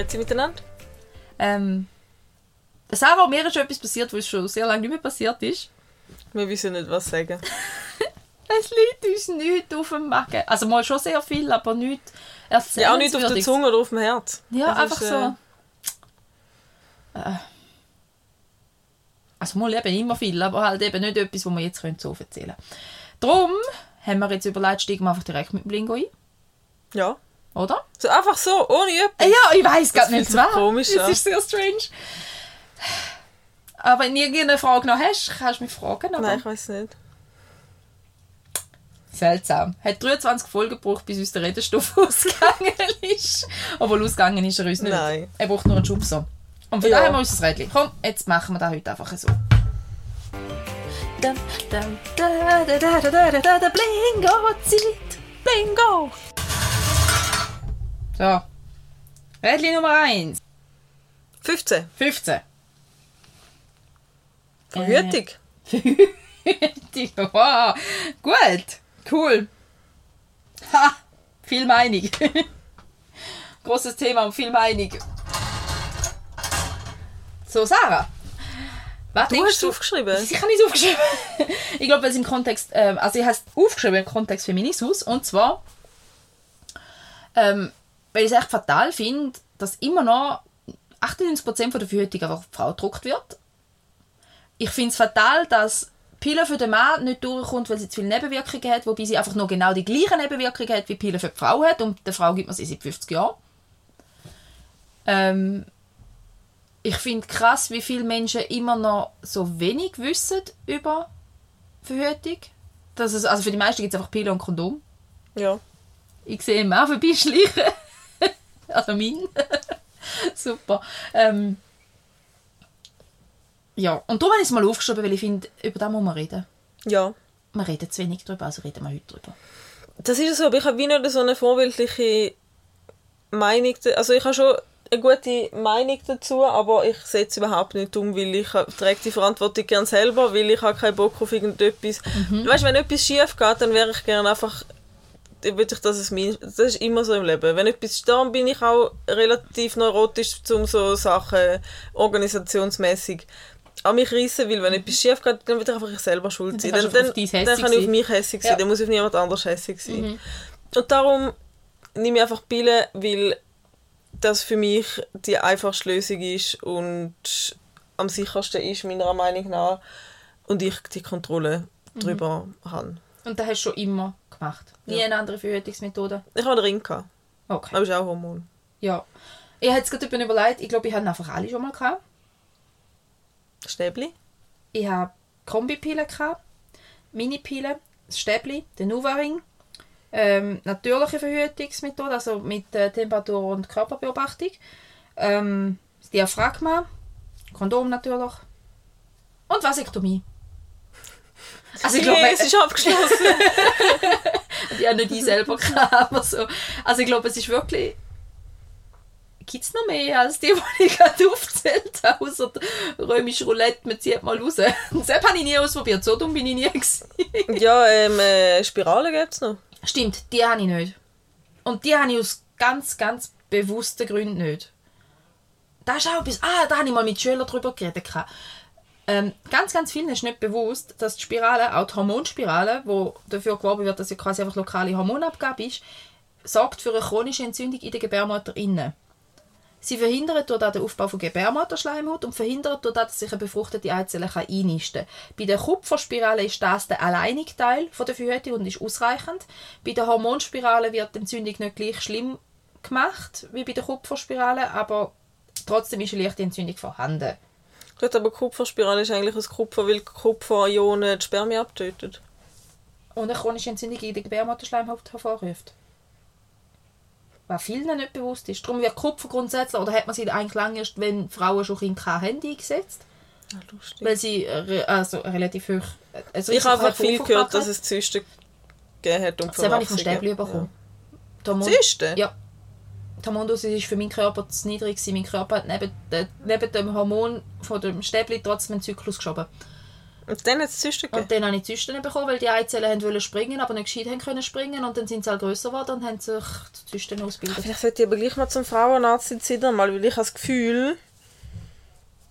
Grüezi miteinander. Ähm, Sarah, mir ist etwas passiert, was schon sehr lange nicht mehr passiert ist. Wir wissen nicht, was sagen. Es liegt uns nichts auf dem Magen. Also mal schon sehr viel, aber nichts Ja, auch nicht auf der. Zunge oder auf dem Herz. Ja, Das einfach ist, so. Äh. Also mal eben immer viel, aber halt eben nicht etwas, was wir jetzt können so erzählen können. Darum haben wir jetzt überlegt, steigen wir einfach direkt mit dem Blingo ein, Ja. Oder? So einfach so, ohne etwas. Äh, Ja, ich weiß Das gar nicht, was. komisch Es an. ist sehr strange. Aber wenn du irgendeine Frage noch hast, kannst du mich fragen. Aber Nein, ich weiß nicht. Seltsam. Hat 23 Folgen gebraucht, bis uns der Redenstoff ausgegangen ist. Obwohl ausgegangen ist er uns nicht. Nein. Er braucht nur einen Schubser. Und für Ja. das haben wir unser Rädchen. Komm, jetzt machen wir das heute einfach so. Da, da, da, da, da, da, da, da, da, Blingo-Zeit. Bingo! So. Rädchen Nummer 1. 15. 15. Verhütung. Die- wow. Gut. Cool. Ha. Viel Meinung. Großes Thema und viel Meinung. So, Sarah. Was Du hast es aufgeschrieben. Ich habe nicht aufgeschrieben. ich glaube, weil es im Kontext, ähm, also ich habe es aufgeschrieben im Kontext Feminismus und zwar, ähm, weil ich es echt fatal finde, dass immer noch 98% von der Verhütung einfach Frau gedruckt wird. Ich finde es fatal, dass Pille für den Mann nicht durchkommt, weil sie zu viele Nebenwirkungen hat, wobei sie einfach nur genau die gleichen Nebenwirkungen hat, wie Pille für die Frau hat und der Frau gibt man sie seit 50 Jahren. Ähm, ich finde krass, wie viele Menschen immer noch so wenig wissen über Verhütung. Dass es, also für die meisten gibt es einfach Pille und Kondom. Ja. Ich sehe ihn auch vorbeischleichen. also mein. Super. Ähm, ja, und darum habe ich es mal aufgeschrieben, weil ich finde, über das muss man reden. Ja. Wir reden zu wenig darüber, also reden wir heute darüber. Das ist so, aber ich habe wie nicht so eine vorbildliche Meinung. Also ich habe schon eine gute Meinung dazu, aber ich setze überhaupt nicht um, weil ich trage die Verantwortung gerne selber, weil ich habe keinen Bock auf irgendetwas. Mhm. Weißt, wenn etwas schief geht, dann wäre ich gerne einfach würde ich, dass es mein, das ist immer so im Leben. Wenn etwas steht, dann bin ich auch relativ neurotisch, um so Sachen organisationsmäßig an mich reissen, weil wenn etwas schief geht, dann würde ich einfach ich selber schuld sein. Dann Dann, dann, dann kann ich auf mich hässig sein, Ja. Mhm. dann muss ich auf niemand anders hässig sein. Und darum nehme ich einfach Pillen, weil das für mich die einfachste Lösung ist und am sichersten ist, meiner Meinung nach. Und ich die Kontrolle Mhm. darüber habe. Und das hast du schon immer gemacht. Nie Ja. eine andere Verhütungsmethode. Ich habe einen Ring gehabt. Okay. Aber ist auch Hormon. Ja. Ich habe jetzt gerade überlegt, ich glaube, ich hatte einfach alle schon mal gehabt. Stäbli. Ich habe Kombipillen gehabt, Minipillen, das Stäbli, den Nuvaring, ähm, natürliche Verhütungsmethode, also mit äh, Temperatur und Körperbeobachtung, ähm, das Diaphragma, Kondom natürlich und Vasektomie. Also ich glaube, es ist abgeschlossen. die habe nicht ich selber gehabt, so. Also ich glaube, es ist wirklich... Gibt es noch mehr als die, die ich gerade aufgezählt habe? Außer römische Roulette, man zieht mal raus. Das habe ich nie ausprobiert, so dumm bin ich nie. Gewesen. ja, ähm, äh, Spirale gibt es noch. Stimmt, die habe ich nicht. Und die habe ich aus ganz, ganz bewussten Gründen nicht. Da ist auch etwas... Ah, da habe ich mal mit Schülern darüber geredet. Ähm, ganz, ganz vielen ist nicht bewusst, dass die Spirale, auch die Hormonspirale, wo dafür geworben wird, dass ja quasi einfach lokale Hormonabgabe ist, sorgt für eine chronische Entzündung in den Gebärmutter innen. Sie verhindert durch das den Aufbau von Gebärmutterschleimhaut und verhindert durch das, dass sich eine befruchtete Eizelle einnisten kann. Bei der Kupferspirale ist das der alleinige Teil der Verhütung und ist ausreichend. Bei der Hormonspirale wird die Entzündung nicht gleich schlimm gemacht wie bei der Kupferspirale, aber trotzdem ist eine leichte Entzündung vorhanden. Gut, aber Kupferspirale ist eigentlich aus Kupfer, weil Kupferionen die Spermien abtötet. und eine chronische Entzündung in der Gebärmutterschleimhaut hervorruft. Was vielen nicht bewusst ist. Darum wird Kupfer grundsätzlich, oder hat man sie eigentlich lange erst, wenn Frauen schon Kinder haben, eingesetzt, Ja, lustig. weil sie äh, re- also relativ hoch... Also Ich habe einfach viel Kupfer gehört, dass es Zysten gegeben hat und Das habe ich vom. Stäbli bekommen. Hormon- Zysten? Ja. Die Hormondosis war für meinen Körper zu niedrig. gewesen. Mein Körper hat neben, äh, neben dem Hormon von dem Stäbli trotzdem einen Zyklus geschoben. Und dann hat es Zysten gegeben. Und dann habe ich Zysten bekommen, weil die Eizellen wollen springen, aber nicht gescheit haben können springen. Und dann sind sie halt grösser geworden und haben sich Zysten ausgebildet. Vielleicht sollte ich aber gleich mal zum Frauenarzt in Zidern mal, weil ich habe das Gefühl,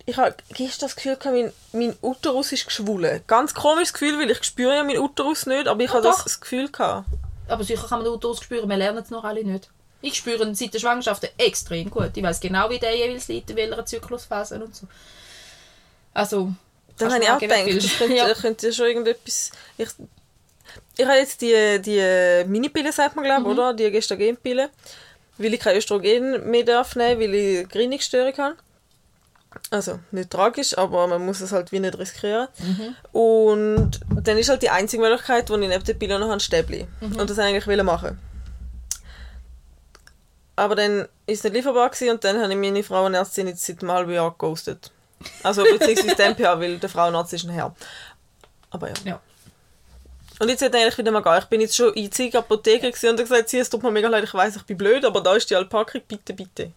ich habe gestern das Gefühl, mein, mein Uterus ist geschwollen. Ganz komisches Gefühl, weil ich spüre ja meinen Uterus nicht, aber ich Ja, habe das, das Gefühl gehabt. Aber sicher kann man den Uterus spüren, wir lernen es noch alle nicht. Ich spüre ihn seit der Schwangerschaft extrem gut. Ich weiß genau, wie der jeweils liegt, in welcher Zyklusphase und so. Also, Dann habe ich auch gedacht, wie könnte, ja. könnte schon irgendetwas... Ich, ich habe jetzt die, die Minipille, sagt man, Mhm. glaube oder? Die Gestagenpille. Weil ich kein Östrogen mehr darf nehmen, weil ich Gerinnungsstörung habe. Also, nicht tragisch, aber man muss es halt wie nicht riskieren. Mhm. Und dann ist halt die einzige Möglichkeit, wo ich neben der Pille noch ein Stäbli. Mhm. Und das eigentlich will machen. Aber dann ist es nicht lieferbar gewesen und dann habe ich meine Frauenärztin jetzt seit einem halben Jahr geghostet. Also beziehungsweise den PA, weil der Frauenarzt ist ein Herr. Aber ja. Ja. Und jetzt hätte ich eigentlich wieder mal gehen. Ich bin jetzt schon in zig Apotheken und habe gesagt, sie, es tut mir mega leid, ich weiss, ich bin blöd, aber da ist die Alpackung, bitte, bitte.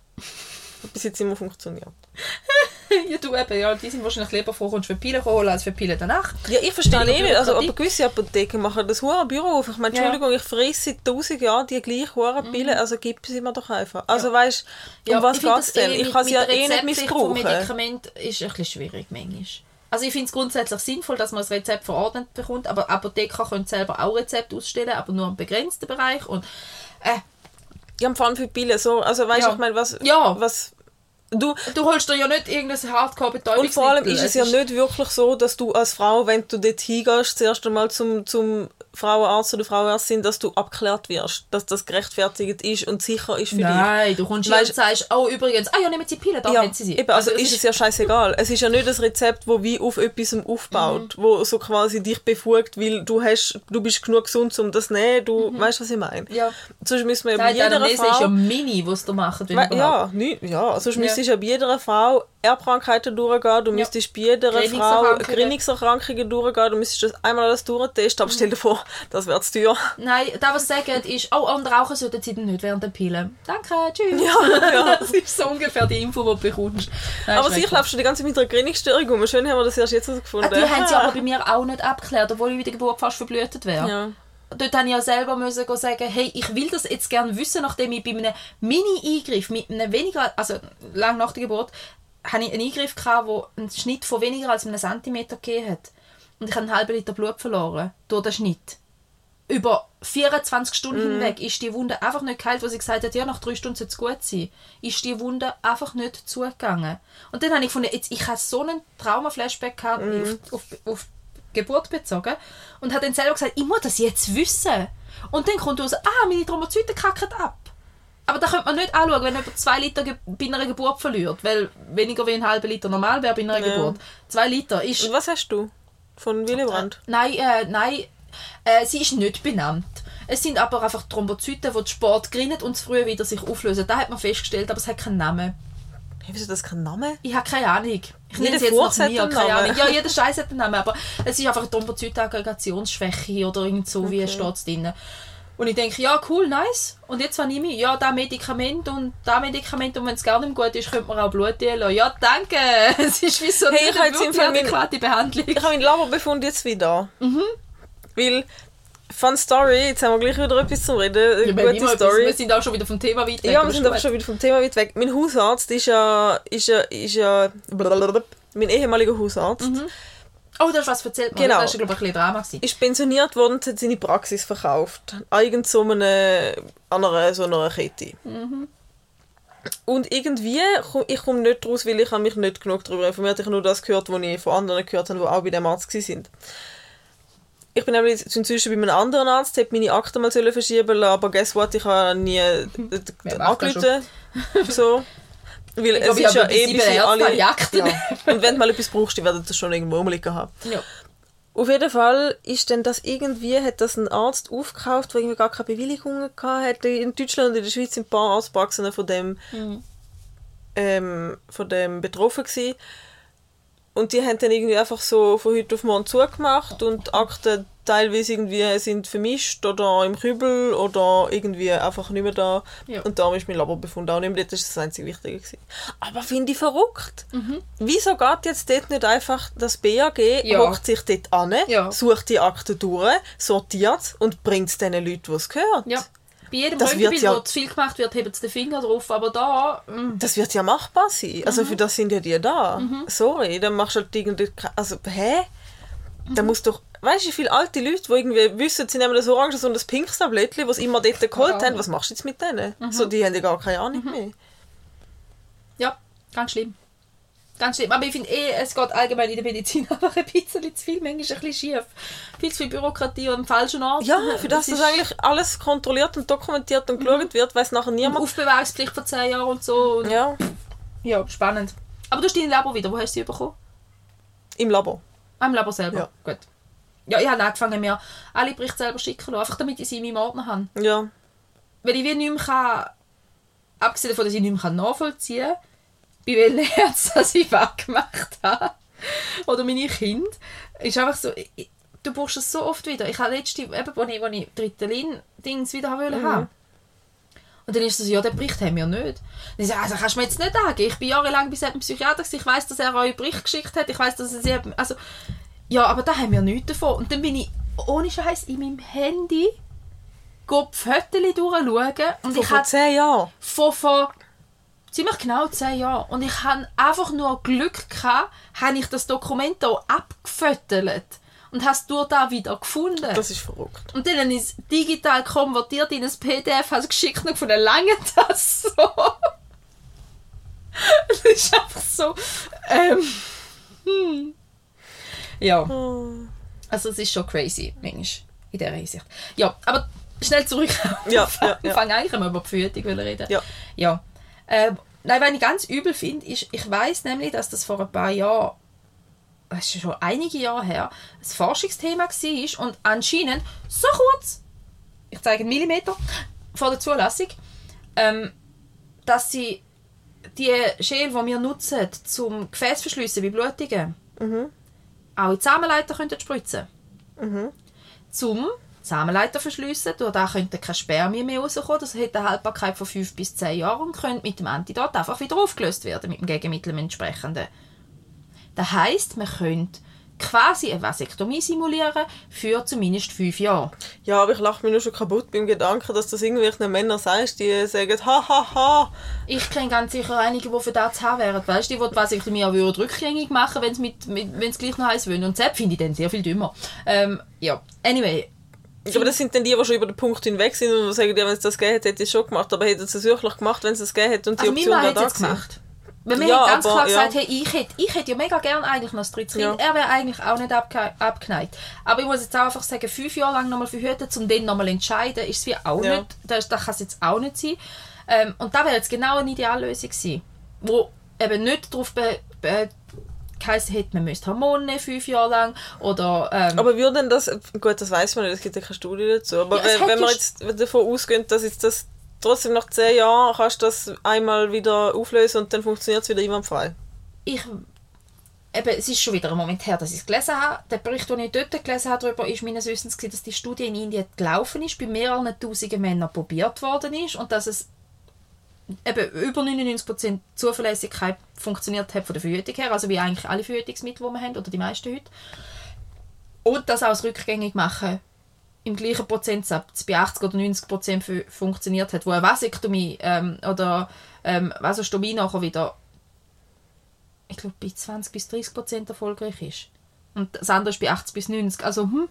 Hat bis jetzt immer funktioniert. ja, du eben, ja, die sind wahrscheinlich lieber froh, kommst du für Pillen holen als für Pillen danach. Ja, ich verstehe eh nicht. Also, aber gewisse Apotheken machen das hohe Büro auf. Ich meine, Ja. Mhm. Entschuldigung, ich frisse seit tausend Jahren die gleiche hohe Pille, also gib sie mir doch einfach. Also, weißt du, um was finde geht es denn? eh Ich kann sie ja eh nicht missbrauchen. Medikament ist ein bisschen schwierig manchmal. Also ich finde es grundsätzlich sinnvoll, dass man das Rezept verordnet bekommt, aber Apotheker können selber auch Rezepte ausstellen, aber nur im begrenzten Bereich und äh, Ja, vor allem für Pillen. So, also, weißt du, Ja. ich meine, was, Ja. was. Du, du holst dir ja nicht irgendein hardcore und vor allem ist es ja nicht wirklich so, dass du als Frau, wenn du dort hingehst, zuerst einmal zum, zum Frauenarzt oder Frauenärztin, dass du abgeklärt wirst, dass das gerechtfertigt ist und sicher ist für dich. Nein, du kommst Weißt- und sagst, oh übrigens, ah ja, nehmen Sie Pillen, da Ja, haben Sie sie. eben, also, es ist es ja scheißegal. Es ist ja nicht ein Rezept, wo wie auf etwas aufbaut, wo so quasi dich befugt, weil du hast, du bist genug gesund, um das zu nehmen, du weißt, was ich meine. Ja. Sonst müssen wir ja bei Nein, jeder Anamnese ist ja Frau... mini, was du machst. Ja, nie, ja, sonst müsstest du ja bei jeder Frau Erbkrankheiten durchgehen, du müsstest bei jeder Frau. Gerinnungserkrankungen durchgehen, du müsstest das einmal alles durchtesten, aber stell dir vor, das wäre zu teuer. Nein, das, was sie sagen, ist, oh, und rauchen sollten sie dann nicht während der Pillen. Danke, tschüss. Ja, ja. Das ist so ungefähr die Info, die du bekommst. Nein, Aber sicher läufst du die ganze Zeit mit einer Gerinnungsstörung rum. Schön haben wir das erst jetzt Ah, herausgefunden. Die haben sie aber bei mir auch nicht abgeklärt, obwohl ich bei der Geburt fast verblüht wäre. Ja. Dort musste ich ja selber müssen sagen, hey, ich will das jetzt gerne wissen, nachdem ich bei einem Mini-Eingriff mit einem weniger, also lang nach der Geburt, hatte ich einen Eingriff gehabt, der einen Schnitt von weniger als einem Zentimeter gegeben hat. Und ich habe einen halben Liter Blut verloren durch den Schnitt. Über 24 Stunden hinweg ist die Wunde einfach nicht geheilt, wo sie gesagt hat, ja, nach drei Stunden soll es gut sein. Ist die Wunde einfach nicht zugegangen. Und dann habe ich gefunden, jetzt, ich habe so einen Trauma-Flashback gehabt, auf, auf, auf Geburt bezogen und habe dann selber gesagt, ich muss das jetzt wissen. Und dann kommt raus, ah, meine Thrombozyten kacken ab. Aber da könnte man nicht anschauen, wenn jemand zwei Liter bei einer Geburt verliert, weil weniger wie ein halber Liter normal wäre bei einer Ja. Geburt. Zwei Liter ist... Und was hast du? Von Willy Brandt? Nein, äh, nein, äh, sie ist nicht benannt. Es sind aber einfach Thrombozyten, die Sport grinnen und zu früh wieder sich auflösen. Das hat man festgestellt, aber es hat keinen Namen. Hey, wieso das kein Name? Ich habe keine Ahnung. Ich nenne es jetzt Furz nach mir, keine Namen. Ahnung. Ja, jeder Scheiß hat einen Namen, aber es ist einfach eine Thrombozytenaggregationsschwäche oder irgend so, wie es steht drin. Und ich denke, ja, cool, nice. Und jetzt nehme ich? Ja, da Medikament und da Medikament und wenn es gar nicht gut ist, könnte man auch Blut lassen. Ja, danke. Es ist wie so Hey, ich habe eine wirklich adäquate Behandlung. Ich habe meinen Laberbefund jetzt wieder. Weil, Fun Story, jetzt haben wir gleich wieder etwas zum Reden. Eine haben gute immer etwas- Story. wir sind auch schon wieder vom Thema weit weg. Ja, wir sind gut. schon wieder vom Thema weit weg. Mein Hausarzt ist ja, ist ja, ist ja, mein ehemaliger Hausarzt, Oh, du hast was erzählt. Genau. Das war, glaube ich, ein bisschen Drama. Gewesen. ist pensioniert worden und hat seine Praxis verkauft. Irgend so einer, an einer, so einer Kette. Und irgendwie, ich komme nicht raus, weil ich habe mich nicht genug darüber informiert. Ich habe nur das gehört, was ich von anderen gehört habe, die auch bei dem Arzt waren. Ich bin nämlich inzwischen bei einem anderen Arzt, hätte meine Akte mal verschieben lassen, aber guess what, ich habe nie angerufen. So. Weil es ich ist ja eh bis alle... Ja. Und wenn du mal etwas brauchst, die werden das schon irgendwo rumliegen haben. Ja. Auf jeden Fall ist dann das irgendwie, hat das ein Arzt aufgekauft, der irgendwie gar keine Bewilligung hatte. In Deutschland und in der Schweiz sind ein paar Arztpraxen von dem, ähm, von dem betroffen gewesen. Und die haben dann irgendwie einfach so von heute auf morgen zugemacht und Akten teilweise irgendwie sind vermischt oder im Kübel oder irgendwie einfach nicht mehr da. Ja. Und darum ist mein Laborbefund auch nicht mehr dort. Das ist das einzige Wichtige. Gewesen. Aber finde ich verrückt. Wieso geht jetzt dort nicht einfach das BAG, Ja. hockt sich dort an, Ja. sucht die Akte durch, sortiert und bringt es den Leuten, die es gehört? Ja. Bei jedem Das Röntgenbild, ja- wo zu viel gemacht wird, hebt sie den Finger drauf. Aber da, mm, Das wird ja machbar sein. Mhm. Also für das sind ja die da. Sorry, dann machst du halt irgendwie... Also, hä? Da Mhm. muss doch... Weißt du, wie viele alte Leute, die irgendwie wissen, sie nehmen das Orange und das pinkes Tablettchen, was immer dort geholt Ja. haben, was machst du jetzt mit denen? Mhm. So, die haben ja gar keine Ahnung mehr. ja, ganz schlimm. Ganz schlimm. Aber ich finde eh, es geht allgemein in der Medizin einfach ein bisschen zu viel, manchmal ein bisschen schief. Viel zu viel Bürokratie und am falschen Ort. Ja, für das, ist dass eigentlich alles kontrolliert und dokumentiert und geschaut wird, weiß nachher und niemand. Aufbewahrungspflicht von 10 Jahren und so. Und Ja, ja, spannend. Aber du hast dein Labor wieder. Wo hast du sie bekommen? im Labor. Am Labor selber. Ja. Gut. Ja, ich habe angefangen, mir alle Berichte selber schicken lassen, einfach damit ich sie in meinem Ordner habe. Ja. Weil ich wie nicht mehr kann, abgesehen davon, dass ich nicht mehr nachvollziehen kann, bei welchem Herz das ich was gemacht habe, oder meine Kinder, ist einfach so, ich, du brauchst es so oft wieder. Ich habe letzte, eben, als ich, als ich Ritalin-Dings wieder haben wollte haben. Und dann ist es so, ja, den Bericht haben wir nicht. Dann sage ich, also kannst du mir jetzt nicht sagen. Ich bin jahrelang bei einem Psychiater, ich weiß, dass er euch Bericht geschickt hat, ich weiß, dass er sie, also, ja, aber da haben wir nichts davon. Und dann bin ich, ohne Scheiß in meinem Handy, die Fotos durchschauen und Vor, ich vor hatte zehn Jahren. vor, vor ziemlich genau zehn Jahren. Und ich hatte einfach nur Glück gehabt, habe ich das Dokument hier abgefüttert und habe es durch da wieder gefunden. Das ist verrückt. und dann habe ich es digital konvertiert in ein PDF, habe es geschickt und von der langen das so. das ist einfach so. Ähm, hm. Ja. Hm. Also es ist schon crazy, manchmal, in dieser Hinsicht. Ja, aber schnell zurück. Ja, Wir ja, ja. fangen eigentlich immer über die Verhütung reden. Ja. Ja. Ähm, nein, was ich ganz übel finde, ist, ich weiß nämlich, dass das vor ein paar Jahren, das ist schon einige Jahre her, ein Forschungsthema war und anscheinend so kurz, ich zeige einen Millimeter, vor der Zulassung, ähm, dass sie die Schäl, die wir nutzen, zum Gefäßverschlüssen wie Blutungen, auch in die Samenleiter könnten spritzen Zum Samenleiter verschliessen, durch da könnte kein Spermien mehr rauskommen. Das hat eine Haltbarkeit von 5 bis 10 Jahren und könnte mit dem Antidot einfach wieder aufgelöst werden, mit dem Gegenmittel entsprechenden. Das heisst, man könnte quasi eine Vasektomie simulieren für zumindest 5 Jahre. Ja, aber ich lache mich nur schon kaputt beim Gedanken, dass das irgendwelchen Männern sagst, die sagen, ha, ha, ha. Ich kenne ganz sicher einige, die für das zu haben wären. Weißt du, die die Vasektomie auch würden rückgängig machen wenn sie mit, mit, gleich noch eins wollen. Und das finde ich dann sehr viel dümmer. Ähm, ja, anyway. Aber das sind dann die, die schon über den Punkt hinweg sind und sagen, ja, wenn es das gegeben hätte, hätte ich es schon gemacht. Aber hätte es es wirklich gemacht, wenn es es gegeben hätte und die Also Option wäre hat da es gemacht. Weil wir Ja, ganz aber, klar gesagt, ja. hey, ich hätte, ich hätte ja mega gerne eigentlich noch das dritte Kind. Ja. Er wäre eigentlich auch nicht abge abgeneigt. Aber ich muss jetzt auch einfach sagen, fünf Jahre lang nochmal verhüten, um den nochmal entscheiden, ist es wie auch Ja. nicht, das, das kann es jetzt auch nicht sein. Ähm, und da wäre jetzt genau eine Ideallösung gewesen, wo eben nicht darauf be, be geheißen hätte, man müsste Hormone nehmen, fünf Jahre lang oder ähm, Aber würde denn das, gut, das weiß man nicht, es gibt ja keine Studie dazu, aber Ja, wenn, wenn wir jetzt davon ausgehen, dass jetzt das trotzdem nach 10 Jahren kannst du das einmal wieder auflösen und dann funktioniert es wieder einwandfrei. ich eben, es ist schon wieder ein Moment her, dass ich es gelesen habe. Der Bericht, den ich dort gelesen habe, darüber, ist meines Wissens, gewesen, dass die Studie in Indien gelaufen ist, bei mehreren tausenden Männern probiert worden ist und dass es eben über 99% Zuverlässigkeit funktioniert hat von der Verhütung her, also wie eigentlich alle Verhütungsmittel, die wir haben, oder die meisten heute. Und das auch das rückgängig machen im gleichen Prozentsatz bei 80 oder 90 Prozent fu- funktioniert hat, wo eine Vasektomie ähm, oder ähm, Vasostomie nachher wieder ich glaube, bei 20 bis 30 Prozent erfolgreich ist. Und das andere ist bei 80 bis 90. Also, hm,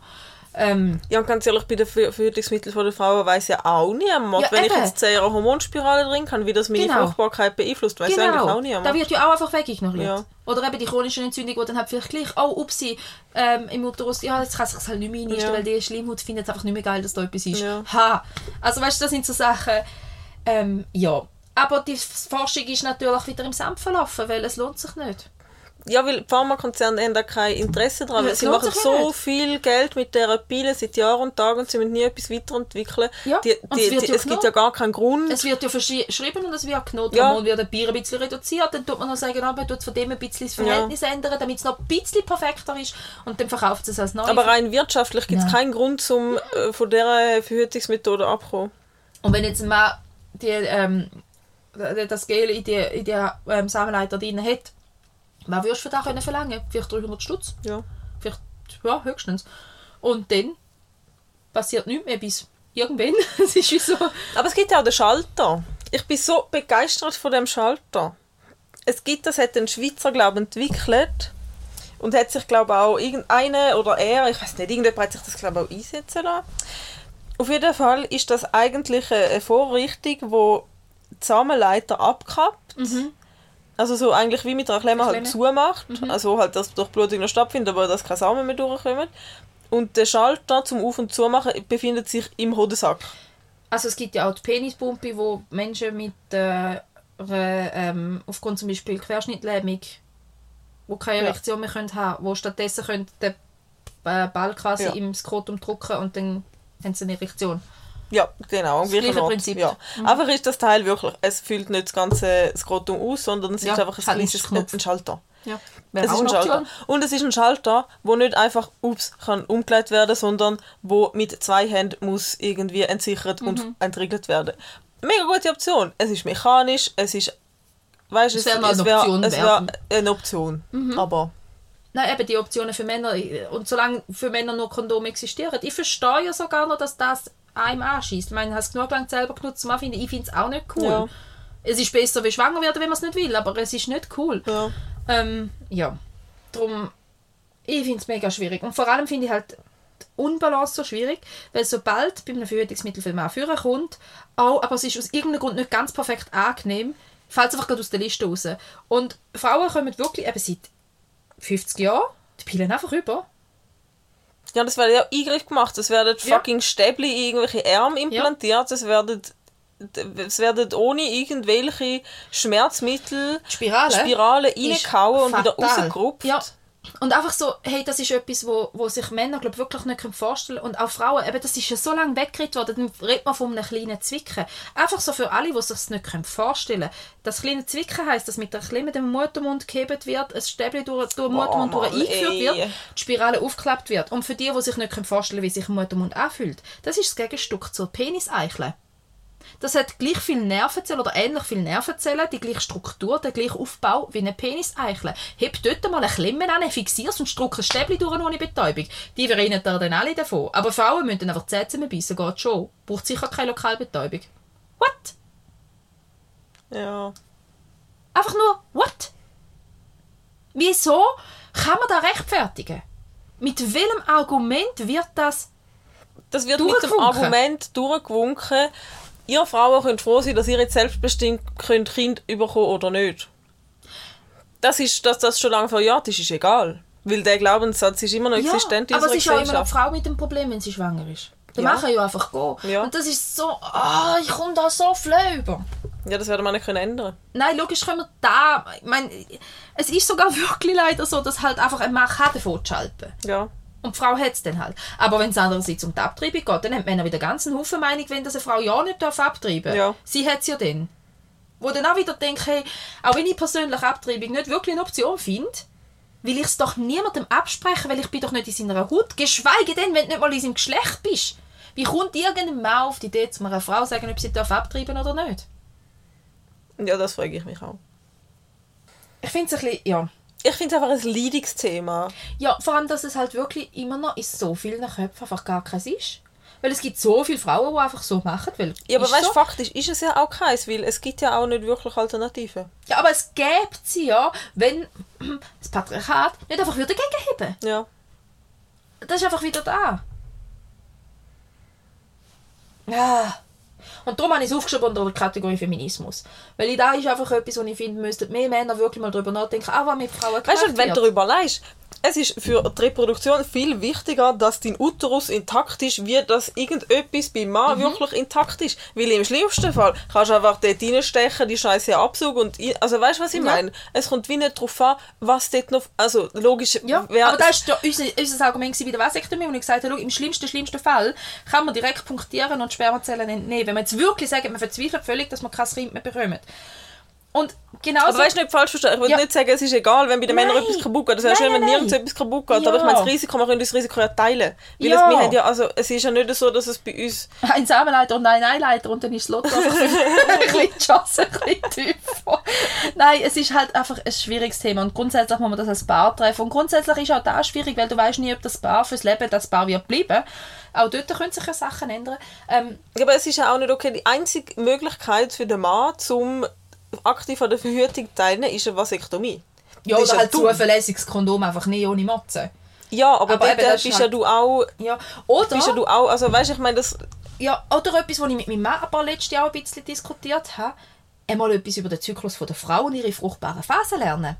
ähm, Ja, und ganz ehrlich, bei den Ver- Verhütungsmitteln von der Frauen weiß ja auch niemand, Ja, wenn ich jetzt 10 Jahre Hormonspirale drin kann, wie das meine Genau. Fruchtbarkeit beeinflusst, weiß eigentlich genau, auch da niemand. wird ja auch einfach wegignoriert. Ja. Oder eben die chronische Entzündung, die dann halt vielleicht gleich, oh, upsi, ähm, im Uterus, ja, jetzt kann es sich halt nicht mehr einstellen, Ja. weil die Schleimhaut findet es einfach nicht mehr geil, dass da etwas ist. Ja. Ha! Also, weißt du, das sind so Sachen, ähm, ja. Aber die Forschung ist natürlich wieder im Sand verlaufen, weil es lohnt sich nicht. Ja, weil Pharmakonzerne haben da kein Interesse daran, Ja, weil sie machen ja so nicht. viel Geld mit dieser Pille seit Jahren und Tagen und sie müssen nie etwas weiterentwickeln. Ja, die, die, es die, ja es gibt ja gar keinen Grund. Es wird ja verschrieben und es wird genommen. Ja. Ja. Mal wird ein Bier ein bisschen reduziert, dann tut man noch sagen, man tut von dem ein bisschen das Verhältnis ändern, damit es noch ein bisschen perfekter ist und dann verkauft es als neu. Aber rein wirtschaftlich gibt es keinen Grund, um äh, von dieser Verhütungsmethode abzukommen. Und wenn jetzt mal die, ähm, das Gel in die, in die ähm, Samenleiter drin hat, was würdest du für das können verlangen? Vielleicht 300 Stutz? Ja. Vielleicht, ja, höchstens. Und dann passiert nichts mehr bis irgendwann. Es ist wie so... Aber es gibt ja auch den Schalter. Ich bin so begeistert von dem Schalter. Es gibt, das hat ein Schweizer, glaube ich, entwickelt. Und hat sich, glaube ich, auch irgendeine oder er, ich weiß nicht, irgendjemand hat sich das, glaube ich, auch einsetzen lassen. Auf jeden Fall ist das eigentlich eine Vorrichtung, wo die Samenleiter abkappt. Also so eigentlich wie mit einer Klemme halt zumacht. Also halt, dass durch Blutung noch stattfindet, aber dass keine Samen mehr durchkommen. Und der Schalter zum Auf- und Zumachen befindet sich im Hodensack. Also es gibt ja auch die Penispumpe, wo Menschen mit äh, ähm, aufgrund zum Beispiel Querschnittlähmung, wo keine Ja. Erektion mehr können haben, wo stattdessen können den äh, Ball quasi Ja. im Skrotum drücken und dann haben sie eine Erektion. Ja, genau. am gleichen gleiche Ort. Prinzip. Ja. Einfach ist das Teil wirklich, es füllt nicht das ganze Skrotum aus, sondern es Ja, ist einfach ein kleines ein Schalter. Ja. Es ist ein Schalter. Und es ist ein Schalter, wo nicht einfach ups, kann umgelegt werden, sondern wo mit zwei Händen muss irgendwie entsichert Mhm. und entriegelt werden. Mega gute Option. Es ist mechanisch, es ist weißt, Es es, wäre es eine wäre Option es wär eine Option. Aber Nein, eben die Optionen für Männer. Und solange für Männer nur Kondome existieren. Ich verstehe ja sogar noch, dass das einem anschießt. Ich meine, habe es genug lang selber genutzt, um anzufinden. Ich finde es auch nicht cool. Ja. Es ist besser, wie schwanger werden, wenn man es nicht will, aber es ist nicht cool. ja. Ähm, ja, darum, ich finde es mega schwierig. Und vor allem finde ich halt die Unbalance so schwierig, weil sobald bei einem Verhütungsmittel für Mann führen kommt, auch, aber es ist aus irgendeinem Grund nicht ganz perfekt angenehm, fällt es einfach gerade aus der Liste raus. Und Frauen kommen wirklich eben seit 50 Jahren die Pillen einfach über. Ja, das werden ja Eingriff gemacht. Es werden Ja. fucking Stäbli in irgendwelche Arme implantiert. Es werden es werden ohne irgendwelche Schmerzmittel, Spirale Spiralen ist reingehauen und wieder rausgerupft. Ja. Und einfach so, hey, das ist etwas, wo, wo sich Männer glaub, wirklich nicht vorstellen können. Und auch Frauen, eben, das ist ja so lange weggeredet worden, dann redet man von einem kleinen Zwicken. Einfach so für alle, die sich es nicht können vorstellen können. Das kleine Zwicken heisst, dass mit der Klemme dem Muttermund gehebt wird, ein Stäbchen durch, durch den Muttermund durch Mann, eingeführt ey. wird, die Spirale aufgeklappt wird. Und für die, die sich nicht können vorstellen wie sich ein Muttermund anfühlt, das ist das Gegenstück zur Peniseichel. Das hat gleich viele Nervenzellen oder ähnlich viele Nervenzellen, die gleiche Struktur, den gleichen Aufbau wie eine Peniseichel. Heb dort mal eine Klemme an, fixierst und struck ein Stäbli durch ohne Betäubung. Die rennen da dann alle davon. Aber Frauen müssen einfach die Zähne zusammenbeissen, geht schon. Braucht sicher keine Lokalbetäubung. What? Ja. Einfach nur, what? Wieso kann man das rechtfertigen? Mit welchem Argument wird das Das wird mit dem. Argument durchgewunken, ihr Frauen könnt froh sein, dass ihr jetzt selbstbestimmt könnt Kind bekommen oder nicht. Das ist, dass das schon lange verjährt ist, ist egal. Weil der Glaubenssatz ist immer noch existent in aber es ist ja immer noch die Gesellschaft. Frau mit dem Problem, wenn sie schwanger ist. Dann Ja. machen ja einfach gehen. Ja. Und das ist so, ah, ich komme da so flöh über. Ja, das werden wir nicht können ändern. Nein, logisch können wir da, ich meine, es ist sogar wirklich leider so, dass halt einfach ein Mann kann davon schalten. Ja. Und die Frau hat es dann halt. Aber wenn es andererseits um die Abtreibung geht, dann haben Männer wieder ganz einen Haufen Meinung, wenn das eine Frau ja nicht darf abtreiben Ja. Sie hat es ja dann. Wo dann auch wieder denke, hey, auch wenn ich persönlich Abtreibung nicht wirklich eine Option finde, will ich es doch niemandem absprechen, weil ich bin doch nicht in seiner Haut. Geschweige denn, wenn du nicht mal in seinem Geschlecht bist. Wie kommt irgendein Mann auf die Idee, zu einer Frau sagen, ob sie darf abtreiben oder nicht? Ja, das frage ich mich auch. Ich finde es ein bisschen, ja. Ich finde es einfach ein Leidungsthema. Ja, vor allem, dass es halt wirklich immer noch in so vielen Köpfen einfach gar keins ist. Weil es gibt so viele Frauen, die einfach so machen. Weil Ja, aber weißt du, so. faktisch ist es ja auch keins, weil es gibt ja auch nicht wirklich Alternativen. Ja, aber es gäbe sie ja, wenn das Patriarchat nicht einfach wieder gegenheben. Ja. Das ist einfach wieder da. Ja. Und darum habe ich es aufgeschrieben unter der Kategorie Feminismus. Weil da ist einfach etwas, wo ich finde, müssten mehr Männer wirklich mal darüber nachdenken, auch was mit Frauen Weißt du, gemacht wenn du darüber leist, es ist für die Reproduktion viel wichtiger, dass dein Uterus intakt ist, wie dass irgendetwas beim Mann Mhm. wirklich intakt ist. Weil im schlimmsten Fall kannst du einfach dort reinstechen, die Scheiße absaugen und ein- also weißt du, was ich Ja. meine? Es kommt wie nicht darauf an, was dort noch, also logisch, Ja, wer- aber das war unser, unser Argument bei der Vasektomie, wo ich gesagt habe, schau, im schlimmsten, schlimmsten Fall kann man direkt punktieren und Spermazellen entnehmen. Wenn man jetzt wirklich sagt, man verzweifelt völlig, dass man kein Kind mehr bekommt. Und genau aber weißt du nicht falsch verstehen, ich will Ja. nicht sagen, es ist egal, wenn bei den Männern Nein. etwas kaputt geht. Das wäre schön, wenn nirgends etwas kaputt geht. Ja. Aber ich meine, das Risiko, wir können das Risiko ja teilen. Weil Ja. es, wir haben ja, also, es ist ja nicht so, dass es bei uns ein Samenleiter und ein Eileiter und dann ist das Lotto einfach ein bisschen die Chance ein bisschen tiefer. Nein, es ist halt einfach ein schwieriges Thema und grundsätzlich muss man das als Paar treffen und grundsätzlich ist auch das schwierig, weil du weißt nie, ob das Paar fürs Leben das Paar wird bleiben. Auch dort können sich ja Sachen ändern. Ähm, aber es ist ja auch nicht okay. Die einzige Möglichkeit für den Mann, zum aktiv an der Verhütung teilnehmen, ist eine Vasektomie. ja, Das oder halt dumm. zuverlässiges Kondom, einfach nie ohne Motze. Ja, aber, Aber dort bist halt- ja du auch, Ja, oder... bist ja du auch, also weißt, ich meine, das, Ja, oder etwas, was ich mit meinem Mann aber letztes Jahr ein bisschen diskutiert habe, einmal etwas über den Zyklus der Frau und ihre fruchtbaren Phasen lernen.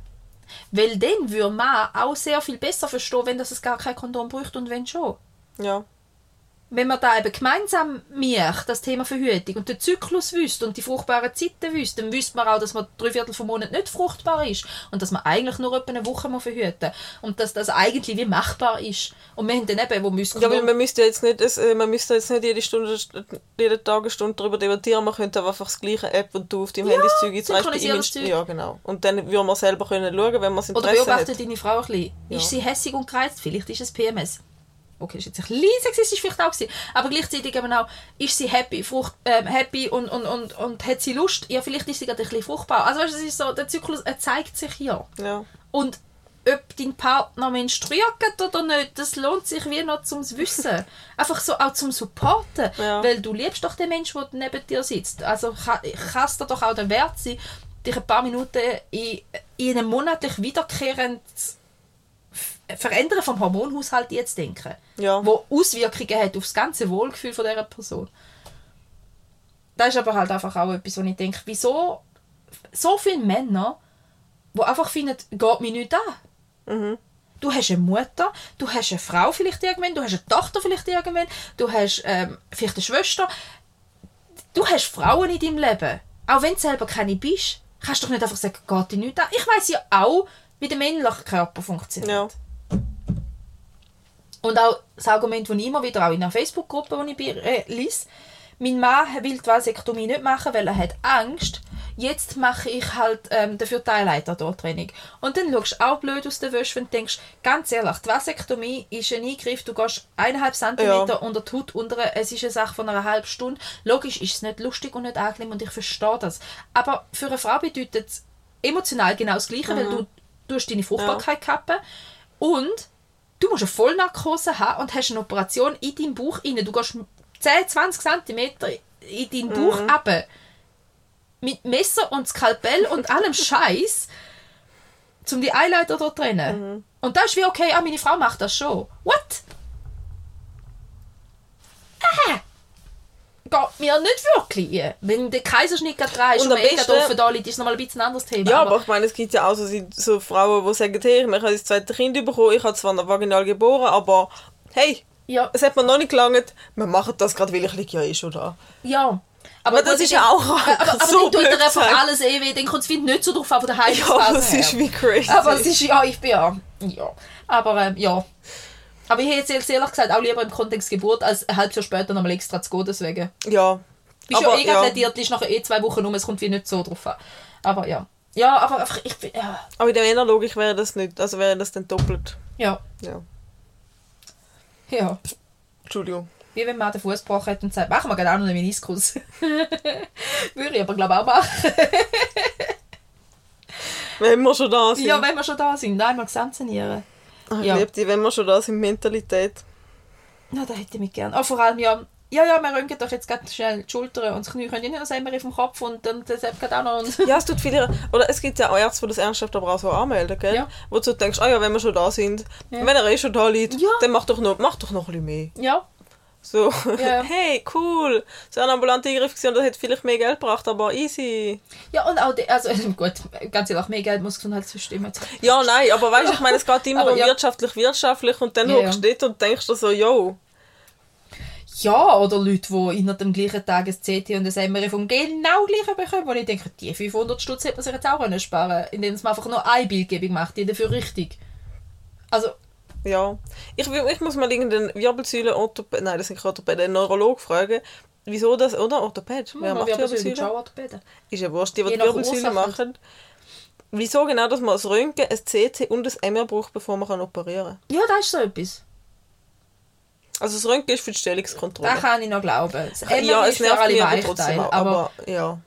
Weil dann würde man auch sehr viel besser verstehen, wenn das es gar kein Kondom braucht und wenn schon. ja. Wenn man da eben gemeinsam macht, das Thema Verhütung und den Zyklus wüsste und die fruchtbaren Zeiten wüsste, dann wüsste man auch, dass man drei Viertel vom Monat nicht fruchtbar ist und dass man eigentlich nur etwa eine Woche muss verhüten und dass das eigentlich wie machbar ist. Und wir haben dann eben, wo müssen Ja, weil man müsste jetzt nicht, es, äh, man müsste jetzt nicht jede Stunde, jede Tag eine Stunde darüber debattieren, man könnte einfach das gleiche App, und du auf deinem Handy das Zeug Zeug. Ja, genau. Und dann würde man selber können schauen, wenn man es Oder Interesse beobachte hat. deine Frau ein bisschen. Ja. Ist sie hässig und gereizt? Vielleicht ist es PMS. Okay, ist jetzt ein bisschen sexistisch vielleicht auch gewesen. Aber gleichzeitig eben auch, ist sie happy, Frucht, ähm, happy und, und, und, und hat sie Lust? Ja, vielleicht ist sie gerade ein bisschen fruchtbar. Also weißt, es ist so, der Zyklus er zeigt sich hier. Ja. Und ob dein Partner menstruiert oder nicht, das lohnt sich wie noch zum Wissen. Einfach so auch zum Supporten. Ja. Weil du liebst doch den Menschen, der neben dir sitzt. Also kann es dir doch auch der Wert sein, dich ein paar Minuten in, in einem monatlich wiederkehrendes F- Verändern vom Hormonhaushalt jetzt denken. Ja. Wo Auswirkungen hat auf das ganze Wohlgefühl von dieser Person. Das ist aber halt einfach auch etwas, wo ich denke, wieso so viele Männer, die einfach finden, geht mir nicht an. Du hast eine Mutter, du hast eine Frau vielleicht irgendwann, du hast eine Tochter vielleicht irgendwann, du hast ähm, vielleicht eine Schwester. Du hast Frauen in deinem Leben. Auch wenn du selber keine bist, kannst du doch nicht einfach sagen, geht dir nicht an. Ich weiß ja auch, wie der männliche Körper funktioniert. Ja. Und auch das Argument, das ich immer wieder auch in einer Facebook-Gruppe, die ich äh, lese, mein Mann will die Vasektomie nicht machen, weil er hat Angst. Jetzt mache ich halt ähm, dafür die Eileiter-Training. Und dann schaust du auch blöd aus der Wäsche, wenn du denkst, ganz ehrlich, die Vasektomie ist ein Eingriff, du gehst eineinhalb Zentimeter Ja. unter die Haut unter, es ist eine Sache von einer halben Stunde. Logisch ist es nicht lustig und nicht angenehm und ich verstehe das. Aber für eine Frau bedeutet es emotional genau das Gleiche, weil du, du hast deine Fruchtbarkeit kappen und du musst eine Vollnarkose haben und hast eine Operation in deinem Bauch rein. Du gehst 10, 20 cm in deinen Bauch runter. Mit Messer und Skalpell und allem Scheiß, um die Eileiter dort trennen. Und das ist wie okay, ah, meine Frau macht das schon. What? Ah! Geht mir nicht wirklich. Wenn der Kaiserschnitt gerade dran ist Und am besten- offen da liegt, ist nochmal ein bisschen ein anderes Thema. Ja, aber ich meine, es gibt ja auch so, so Frauen, die sagen, hey, ich habe das zweite Kind bekommen, ich habe zwar vaginal geboren, aber hey, ja, es hat mir noch nicht gelangt, wir machen das gerade, weil ich liege ja eh schon da. ja. Aber das gut, ist ja auch Aber, aber, aber so dann tut er einfach alles eh weh. Dann kommt es nicht so drauf an von der Ja, Heilungsphase aber es ist wie crazy. Aber es ist, ja, ich bin ja. ja. Aber ähm, ja. Aber ich hätte jetzt ehrlich gesagt auch lieber im Kontext Geburt, als ein halbes Jahr später nochmal extra zu gehen deswegen. ja. Bist aber, ja eh ja. plädiert, ist nachher eh zwei Wochen um, es kommt wie nicht so drauf an. Aber ja. Ja, aber einfach, ich bin, ja. aber in der Männerlogik wäre das nicht, also wäre das dann doppelt. Ja. Ja. Ja. Entschuldigung. Wie wenn man den Fuß gebrochen hat und sagt, machen wir gerade auch noch einen Meniskus. Würde ich aber glaube auch machen. Wenn wir schon da sind. Ja, wenn wir schon da sind, einmal gesamtsanieren. Ach, ich ja. liebe die, wenn wir schon da sind, Mentalität. Ja, da hätte ich mich gern. Oh, vor allem ja, ja, ja, wir röntgen doch jetzt gerade schnell die Schultern und das Knie können ja nicht noch einmal vom Kopf und dann das geht auch noch. Ja, es tut viele. Oder es gibt ja auch Ärzte, die das ernsthaft aber auch so anmelden, gell? Ja. Wo du denkst, ah ja, wenn wir schon da sind, Ja. wenn er eh schon da liegt, Ja. dann mach doch noch, mach doch noch ein bisschen mehr. ja, So, Ja. hey, cool, so ein ambulanter Eingriff gewesen, das hätte vielleicht mehr Geld gebracht, aber easy. Ja, und auch, die, also gut, ganz ehrlich, mehr Geld muss Gesundheitssystem. Ja, nein, aber weißt du, ich meine, es geht immer Aber um ja. wirtschaftlich, wirtschaftlich und dann ja. hockst du dort und denkst dir so, yo, Ja, oder Leute, die innerhalb dem gleichen Tag ein CT und ein MRI vom genau gleichen bekommen, wo ich denke, die 500 Stutz hätte man sich jetzt auch können sparen indem man einfach nur eine Bildgebung macht, die dafür richtig. Also, ja. Ich, ich muss mal irgendeinen Wirbelsäulen-Orthopäd, nein, das sind keine Orthopäden, einen Neurolog fragen, wieso das, oder? Orthopäd? Wer macht Wirbelsäule? Wirbelsäule? Ist ja wurscht, die, die Wirbelsäule machen. Wieso genau, dass man das Röntgen, ein CT und ein MR braucht, bevor man kann operieren kann? Ja, das ist so etwas. Also das Röntgen ist für die Stellungskontrolle. Das kann ich noch glauben. Das ja, ist es für nervt alle mich aber trotzdem aber Aber, ja.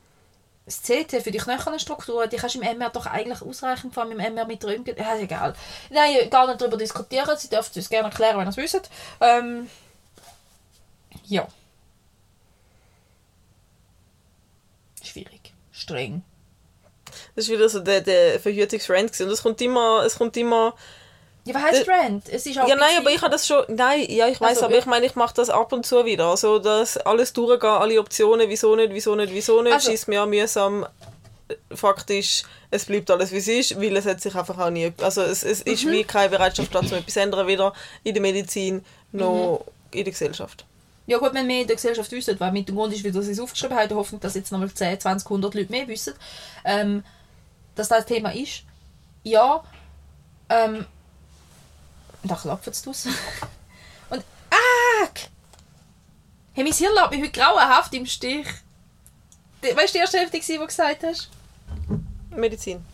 Das CT für die Knochenstrukturen, die kannst du im MR doch eigentlich ausreichend, vor allem im MR mit Röntgen. Ja, egal. Nein, gar nicht darüber diskutieren. Sie dürfen es gerne erklären, wenn ihr es wisst. Ähm, ja. Schwierig. Streng. Das ist wieder so der, der Verhütungsrand. Und es kommt immer, es kommt immer... Ja, was heisst Äh, Rand? Es ist auch Ja, ein nein, aber ich habe das schon... Nein, ja, ich weiß, Also, aber ja. ich meine, ich mache das ab und zu wieder. Also, dass alles durchgehen, alle Optionen, wieso nicht, wieso nicht, wieso nicht, Also- schießt mir an mühsam. Faktisch, es bleibt alles wie es ist, weil es hat sich einfach auch nie... Also, es, es Mhm. ist wie keine Bereitschaft da, um etwas ändern, weder in der Medizin noch Mhm. in der Gesellschaft. Ja gut, wenn wir in der Gesellschaft wissen, weil mit dem Grund ist, wie sie es aufgeschrieben haben, hoffen, dass jetzt nochmal 10, 20, 100 Leute mehr wissen, ähm, dass das Thema ist. Ja, ähm, da klappt es draus. Und, ah! Hey, mein Hirn lässt mich heute grauenhaft im Stich. Weißt du, die erste Hälfte, die du gesagt hast? Medizin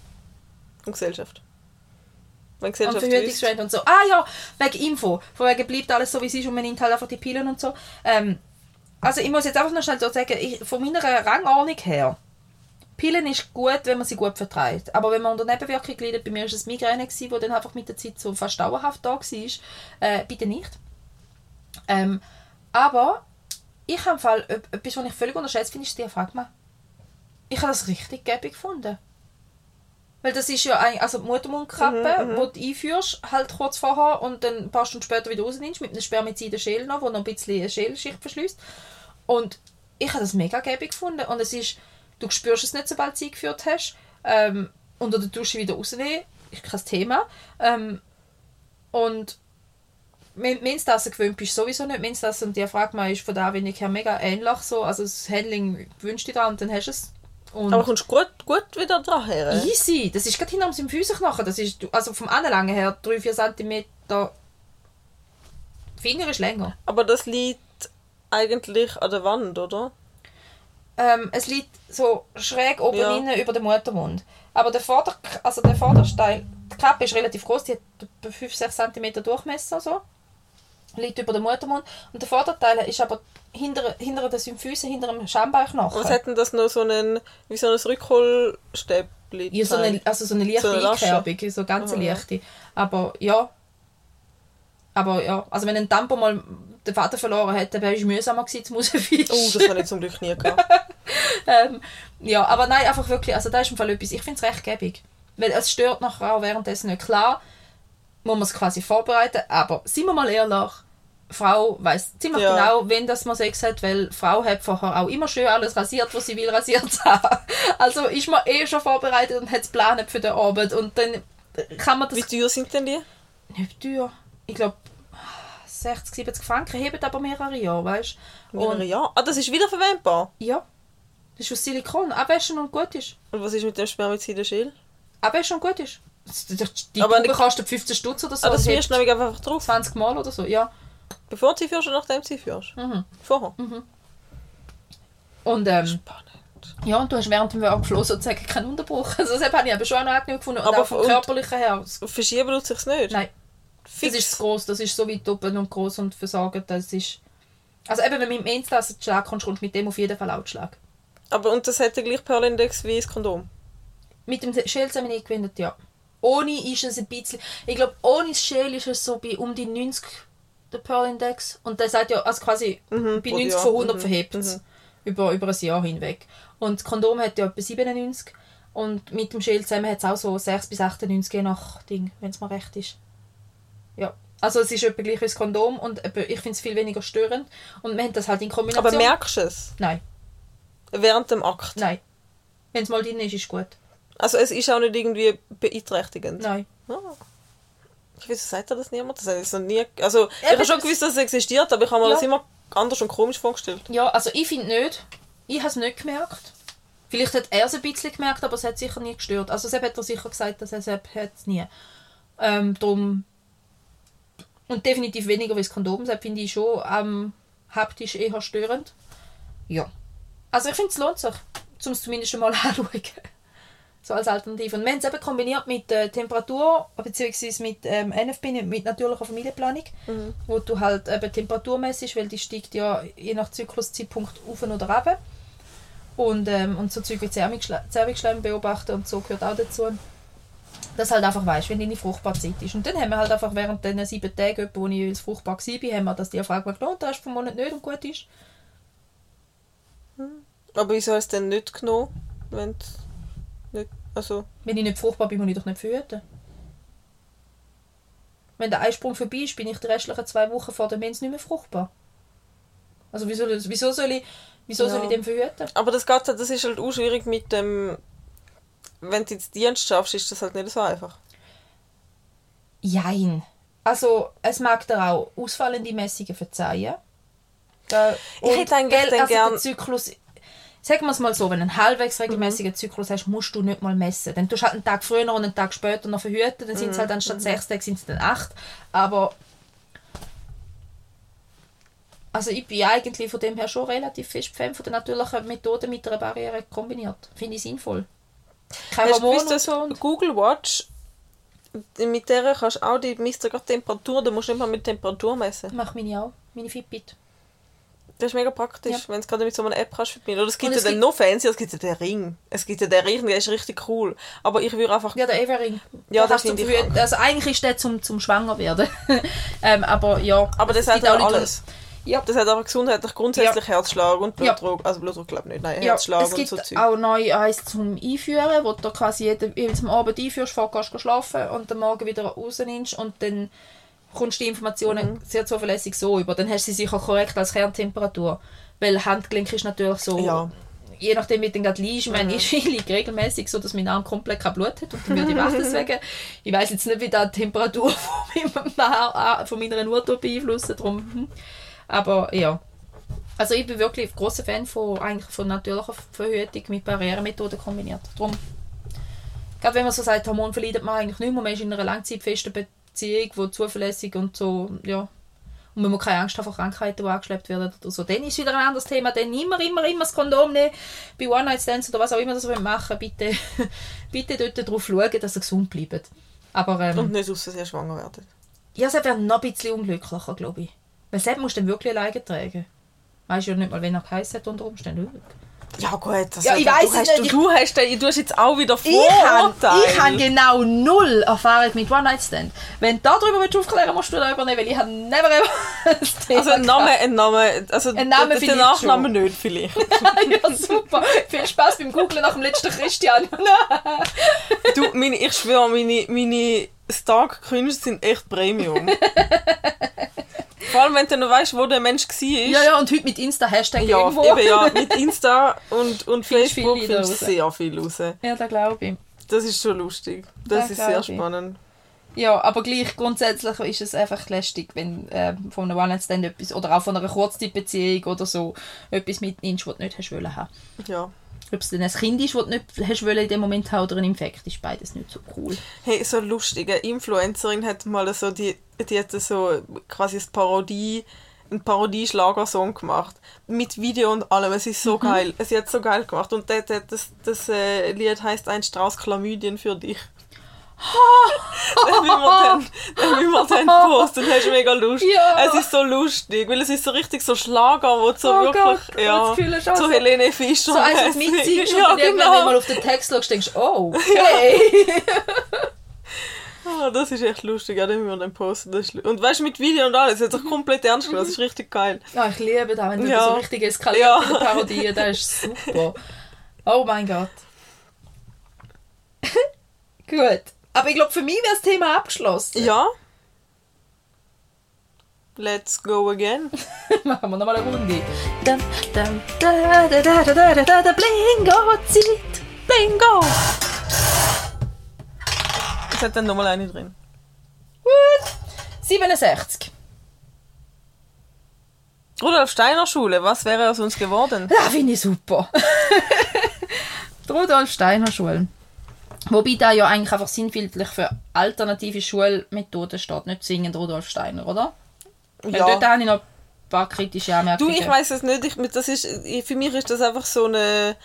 und Gesellschaft. Wenn Und Gesellschaft wüsste- Verhütungsrand und so. Ah ja, wegen Info. Von wegen bleibt alles so, wie es ist und man nimmt halt einfach die Pillen und so. Ähm, also ich muss jetzt einfach noch schnell so sagen, ich, von meiner Rangordnung her, Pillen ist gut, wenn man sie gut vertreibt. Aber wenn man unter Nebenwirkungen leidet, bei mir war es Migräne, die dann einfach mit der Zeit so fast dauerhaft da war, äh, bitte nicht. Ähm, aber ich habe Fall, etwas, was ich völlig unterschätzt finde, ist das Diaphragma. Ich habe das richtig gäbig gefunden. Weil das ist ja eigentlich, also die Muttermundkappe, Mhm, wo du einführst, halt kurz vorher und dann ein paar Stunden später wieder rausnimmst, mit einem Spermiziden-Schäl noch, wo noch ein bisschen eine Schälschicht verschließt. Und ich habe das mega gäbig gefunden. Und es ist, du spürst es nicht, sobald du es eingeführt hast. Ähm, unter der Dusche wieder rausnehmen, ist kein Thema. Ähm, und Menstasse gewöhnt bist du sowieso nicht. Menstasse und Diaphragma ist von der Anwendung her mega ähnlich. So. Also das Handling wünschst du dir dran und dann hast du es. Und Aber kommst du gut, gut wieder dran her? Easy. Das ist gerade hinter dem Füßeknochen. Das ist, also vom Anlangen her 3-4 cm. Finger ist länger. Aber das liegt eigentlich an der Wand, oder? Ähm, es liegt so schräg oben Ja. innen über dem Muttermund. Aber der, Vorder also der Vorderteil, die Kappe ist relativ groß, die hat etwa 5-6 cm Durchmesser. So. Liegt über dem Muttermund. Und der Vorderteil ist aber hinter, hinter den Symphysen, hinter dem Schambeinknochen. Was hätten das noch so einen, wie so ein Rückholstäbli? Ja, so eine, also so eine leichte So eine. Einkerbung, so ganz Aha, leichte. Aber ja. Aber ja, also wenn ein Tampo mal den Vater verloren hätte, wäre es mühsamer gewesen zu rausfischen. Oh, das habe ich zum Glück nie gehabt. ähm, ja, aber nein, einfach wirklich, also da ist im Fall etwas, ich finde es recht gäbig. Weil es stört nachher auch währenddessen nicht. Klar, muss man es quasi vorbereiten, aber sind wir mal ehrlich, Frau weiß ziemlich Ja. genau, wenn das man Sex hat, weil Frau hat vorher auch immer schön alles rasiert, was sie will rasiert haben. Also ist man eh schon vorbereitet und hat es geplant für den Abend und dann kann man das Wie teuer sind denn die? nicht teuer. Ich glaube 60, 70 Franken, heben aber mehrere Jahre, weißt du? Mehrere Und Jahre? Ah, das ist wiederverwendbar. ja, das ist aus Silikon, abwaschen und gut ist. Und was ist mit dem Spermiziden-Schäl? Abwaschen und gut ist. Die Aber nicht- kostet 15 Stutz oder so. Ah, das und wirst du hebt nämlich einfach drauf. 20 Mal oder so, ja. Bevor du sie führst oder nachdem du sie führst? Mhm. Vorher? Und ähm, Spannend. ja, und du hast während dem Workflow sozusagen keinen Unterbruch. Also das habe ich aber schon auch noch angenehm gefunden. Und Aber auch vom und- körperlichen her. Verschieben tut sich nicht? Nein, Fix. das ist gross. Das ist so weit oben und groß und versagt. Das ist... Also eben, wenn du mit dem Instass-Schlag kommst, kommst du mit dem auf jeden Fall auch Schlag. Aber und das hat den gleichen Perlindex wie das Kondom? Mit dem Schälsam habe ich nicht gewendet, ja. Ohne ist es ein bisschen... Ich glaube, ohne das Schäl ist es so bei um die 90 der Pearl Index. Und der sagt ja, also quasi Mhm, bei pro 90 Jahr. von 100 Mhm, verhebt es. Über, über ein Jahr hinweg. Und das Kondom hat ja etwa 97. Und mit dem Schäl zusammen hat es auch so 6 bis 98, je nach Ding, wenn es mal recht ist. Ja. Also es ist etwa gleich wie das Kondom und ich finde es viel weniger störend. Und wir haben das halt in Kombination... Aber merkst du es? Nein, Während dem Akt? nein. Wenn es mal drin ist, ist gut. Also es ist auch nicht irgendwie beeinträchtigend? Nein. Ah. Wieso sagt er das niemand? Das ich so nie... Also, ich habe schon gewusst, dass es existiert, aber ich habe mir Ja. das immer anders und komisch vorgestellt. Ja, also ich finde nicht. Ich habe es nicht gemerkt. Vielleicht hat er es ein bisschen gemerkt, aber es hat sicher nie gestört. Also Sepp hat er sicher gesagt, dass er hat es nie. Ähm, drum und definitiv weniger wie das Kondom. Sepp finde ich schon ähm, haptisch eher störend. Ja. Also ich finde es lohnt sich, um es zumindest mal anschauen. So als Alternative. Und wir haben es eben kombiniert mit äh, Temperatur, beziehungsweise mit ähm, NFP, mit natürlicher Familienplanung, wo du halt eben temperaturmäßig, weil die steigt ja je nach Zykluszeitpunkt auf oder runter. Und, ähm, und so Zeug wie Zervixschle- Zervixschleim beobachten und so gehört auch dazu. Dass halt einfach weißt, wenn deine Fruchtbarzeit ist. Und dann haben wir halt einfach während den sieben Tagen, wo ich als fruchtbar war, haben wir das die Frage gelohnt, hast du vom Monat nicht und gut ist. Aber wieso hast du denn nicht genommen? Wenn nicht... Also... Wenn ich nicht fruchtbar bin, muss ich doch nicht verhüten. Wenn der Eisprung vorbei ist, bin ich die restlichen zwei Wochen vor der Mens nicht mehr fruchtbar. Also wieso, wieso soll ich, wieso soll Ja. ich dem verhüten? Aber das, halt- das ist halt auch schwierig mit dem... Wenn du jetzt Dienst schaffst, ist das halt nicht so einfach. Jein. Also, es mag dir auch ausfallende Messungen verzeihen. Da, Ich hätte eigentlich gell, also gern- der Zyklus, sagen wir es mal so, wenn du einen halbwegs regelmäßigen Zyklus hast, musst du nicht mal messen. Dann tust du halt einen Tag früher und einen Tag später noch verhüten, dann sind es halt anstatt sechs Tage sind es dann acht. Aber also ich bin eigentlich von dem her schon relativ fest Fan von der natürlichen Methode mit einer Barriere kombiniert. Finde ich sinnvoll. Kein Hast du gewusst, und dass. Und Google Watch... Mit der kannst du auch die misst die Temperatur, da musst du nicht mal mit Temperatur messen. mache meine auch, meine Fitbit. Das ist mega praktisch, Ja. wenn du es gerade mit so einer App kannst verbinden. Oder es gibt Und ja dann gibt- noch fancy, es gibt ja den Ring. Es gibt ja den Ring, der ist richtig cool. Aber ich würde einfach... Ja, der Evering. Ja, Da das du finde ich Also eigentlich ist der zum, zum Schwanger werden. ähm, aber ja. Aber das es hat auch alles. Ja. Das hat aber gesundheitlich grundsätzlich Herzschlag und Ja. Blutdruck. Also Blutdruck glaube ich nicht, nein, ja, Herzschlag es und gibt so Zeug. auch neu eins zum Einführen, wo du quasi jeden, jeweils am Abend einführst, vorher gehst du schlafen und am Morgen wieder rausnimmst und dann kommst du die Informationen Mhm. sehr zuverlässig so über. Dann hast du sie sicher korrekt als Kerntemperatur. Weil Handgelenk ist natürlich so... Ja. Mhm. Je nachdem, wie du gerade liegst, ich meine, ich liege regelmäßig so, dass mein Arm komplett kein Blut hat und dann würde ich wach deswegen. Ich weiß jetzt nicht, wie da die Temperatur von, meinem von meiner Uhr beeinflussen, drum. Aber ja. Also ich bin wirklich ein grosser Fan von, eigentlich von natürlicher Verhütung mit Barrieremethoden kombiniert. Drum, gerade wenn man so sagt, Hormon verleidet man eigentlich nicht mehr, man ist in einer langzeitfesten Beziehung, wo zuverlässig und so, ja. Und man muss keine Angst haben vor Krankheiten, die angeschleppt werden oder so. Dann ist wieder ein anderes Thema. Dann immer, immer, immer das Kondom nehmen. Bei One-Night-Stands oder was auch immer das ihr machen bitte, bitte dort darauf schauen, dass ihr gesund bleibt. Aber ähm, Und nicht aus Versehen schwanger werden. ja, es wäre noch ein bisschen unglücklicher, glaube ich. Weil selbst musst du dann wirklich alleine tragen. Weißt du ja nicht mal, wenn er geheißen hat unter Umständen. Ja gut, das Ja, ich du, weiss es hast, nicht, du, du, hast, den- du hast jetzt auch wieder Ich habe genau null Erfahrung mit One-Night-Stand. Wenn du darüber willst aufklären musst du da übernehmen, weil ich habe never ever Also ein Name, ein Name, also Ein Name vielleicht Nachname nicht vielleicht. ja, super. Viel Spaß beim Googlen nach dem letzten Christian. Du, meine, ich schwöre, meine, meine Stark-Cringe sind echt Premium. Vor allem, wenn du noch weißt, wo der Mensch war. ja, ja, und heute mit Insta-Hashtag Ja, irgendwo. eben, ja, mit Insta und, und Findest Facebook viel findest du sehr viel raus. Ja, da glaube ich. Das ist schon lustig. Das Ja, ist sehr ich. spannend. Ja, aber gleich grundsätzlich ist es einfach lästig, wenn äh, von einem One-Night-Stand etwas, oder auch von einer Kurzzeitbeziehung oder so, etwas mitnimmst, was du nicht hast wollen haben. Ja. Ob es dann ein Kind ist, das du nicht hast wollen in dem Moment haben, oder ein Infekt, ist beides nicht so cool. Hey, so lustig. Eine Influencerin hat mal so, die, die hat so quasi eine Parodie, einen Parodie-Schlagersong gemacht. Mit Video und allem. Es ist so geil. Sie hat es so geil gemacht. Und das, das, das, das äh, Lied heißt Ein Strauß Chlamydien für dich. dann will man dann, dann, will man dann posten. Das ist mega lustig. Ja. Es ist so lustig, weil es ist so richtig so Schlager, wo du so Oh wirklich, Gott, ja, auch so Helene Fischer. So eins, mäßig. mitsingst ja, und dann irgendwann, wenn du genau. mal auf den Text schaust, denkst du, oh, okay. Ah, das ist echt lustig, ja, den müssen wir dann posten. Und weißt du, mit Video und alles, jetzt auch komplett ernst genommen, das ist richtig geil. ja, ich liebe das, wenn du Ja. so richtig eskaliert Ja. in der Parodie, das ist super. Oh mein Gott. Gut. Aber ich glaube, für mich wäre das Thema abgeschlossen. Ja, Let's go again. Machen wir nochmal eine Runde. Dum, dum, da, da, da, da, da, da, da, Blingo-Zeit. Blingo! Es hat dann nochmal eine drin. Gut. 67. Rudolf Steiner Schule, was wäre aus uns geworden? Ja, finde ich super. Rudolf Steiner Schule. Wobei da ja eigentlich einfach sinnbildlich für alternative Schulmethoden steht, nicht zwingend Rudolf Steiner, oder? Weil Dort habe ich noch ein paar kritische Anmerkungen. Du, ich weiß es nicht. Ich, das ist, für mich ist das einfach so eine,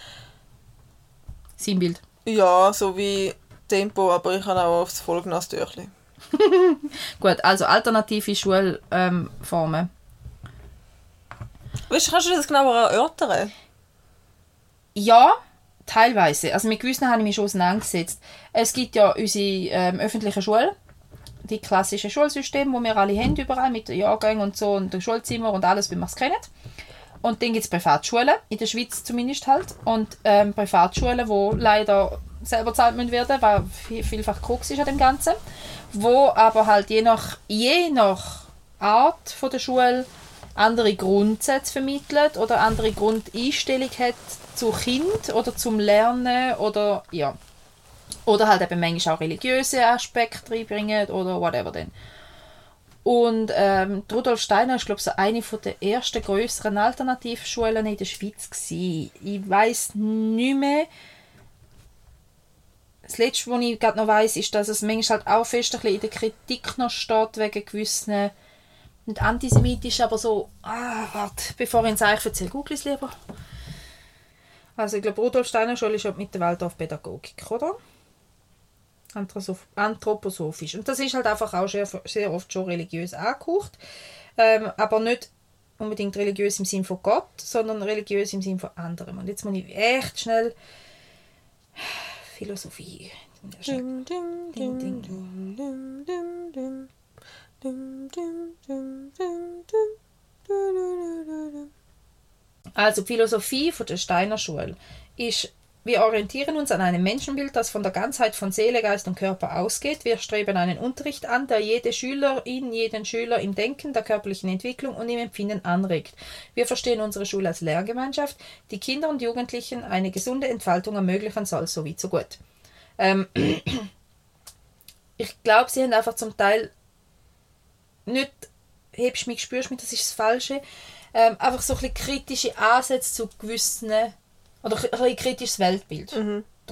Sinnbild. ja, so wie Tempo, aber ich habe auch aufs Vollgnastürchen. Gut, also alternative Schulformen. Ähm, Weißt du, kannst du das genauer erörtern? Ja, teilweise. Also mit gewissen habe ich mich schon auseinandergesetzt. Es gibt ja unsere ähm, öffentliche Schule, die klassische Schulsystem, wo wir alle haben, überall mit Jahrgängen und so und Schulzimmer und alles, wie man es kennt. Und dann gibt es Privatschulen, in der Schweiz zumindest halt. Und ähm, Privatschulen, wo leider selber gezahlt müssen werden, weil viel- vielfach Krux ist an dem Ganzen. Wo aber halt je nach, je nach Art von der Schule andere Grundsätze vermittelt oder andere Grundeinstellung hat zu Kind oder zum Lernen oder ja. Oder halt eben manchmal auch religiöse Aspekte reinbringen oder whatever denn. Und ähm, Rudolf Steiner ist, glaube ich, so eine der ersten grösseren Alternativschulen in der Schweiz. Gewesen. Ich weiß nicht mehr. Das Letzte, was ich gerade noch weiss, ist, dass es manchmal halt auch fest ein in der Kritik noch steht, wegen gewissen, nicht antisemitisch, aber so, ah, warte, bevor ich ins Eich erzähle, google es lieber. Also ich glaube, Rudolf Steiner Schule ist mit der Waldorfpädagogik, oder? Anthroposoph- Anthroposophisch. Und das ist halt einfach auch sehr, sehr oft schon religiös angehaucht. Ähm, aber nicht unbedingt religiös im Sinn von Gott, sondern religiös im Sinn von anderem. Und jetzt muss ich echt schnell Philosophie. Ding, ding, Ding, ding, ding, ding, ding, ding. Ding, ding, ding, ding, ding. Du, du, du, du, du. Also Philosophie von der Steiner Schule ist, wir orientieren uns an einem Menschenbild, das von der Ganzheit von Seele, Geist und Körper ausgeht. Wir streben einen Unterricht an, der jede Schülerin, jeden Schüler im Denken, der körperlichen Entwicklung und im Empfinden anregt. Wir verstehen unsere Schule als Lehrgemeinschaft, die Kinder und Jugendlichen eine gesunde Entfaltung ermöglichen soll, so wie so gut. Ähm, ich glaube, sie haben einfach zum Teil nicht hebst mich, spürst mich, das ist das Falsche. Ähm, einfach so ein bisschen kritische Ansätze zu gewissen, oder ein bisschen kritisches Weltbild.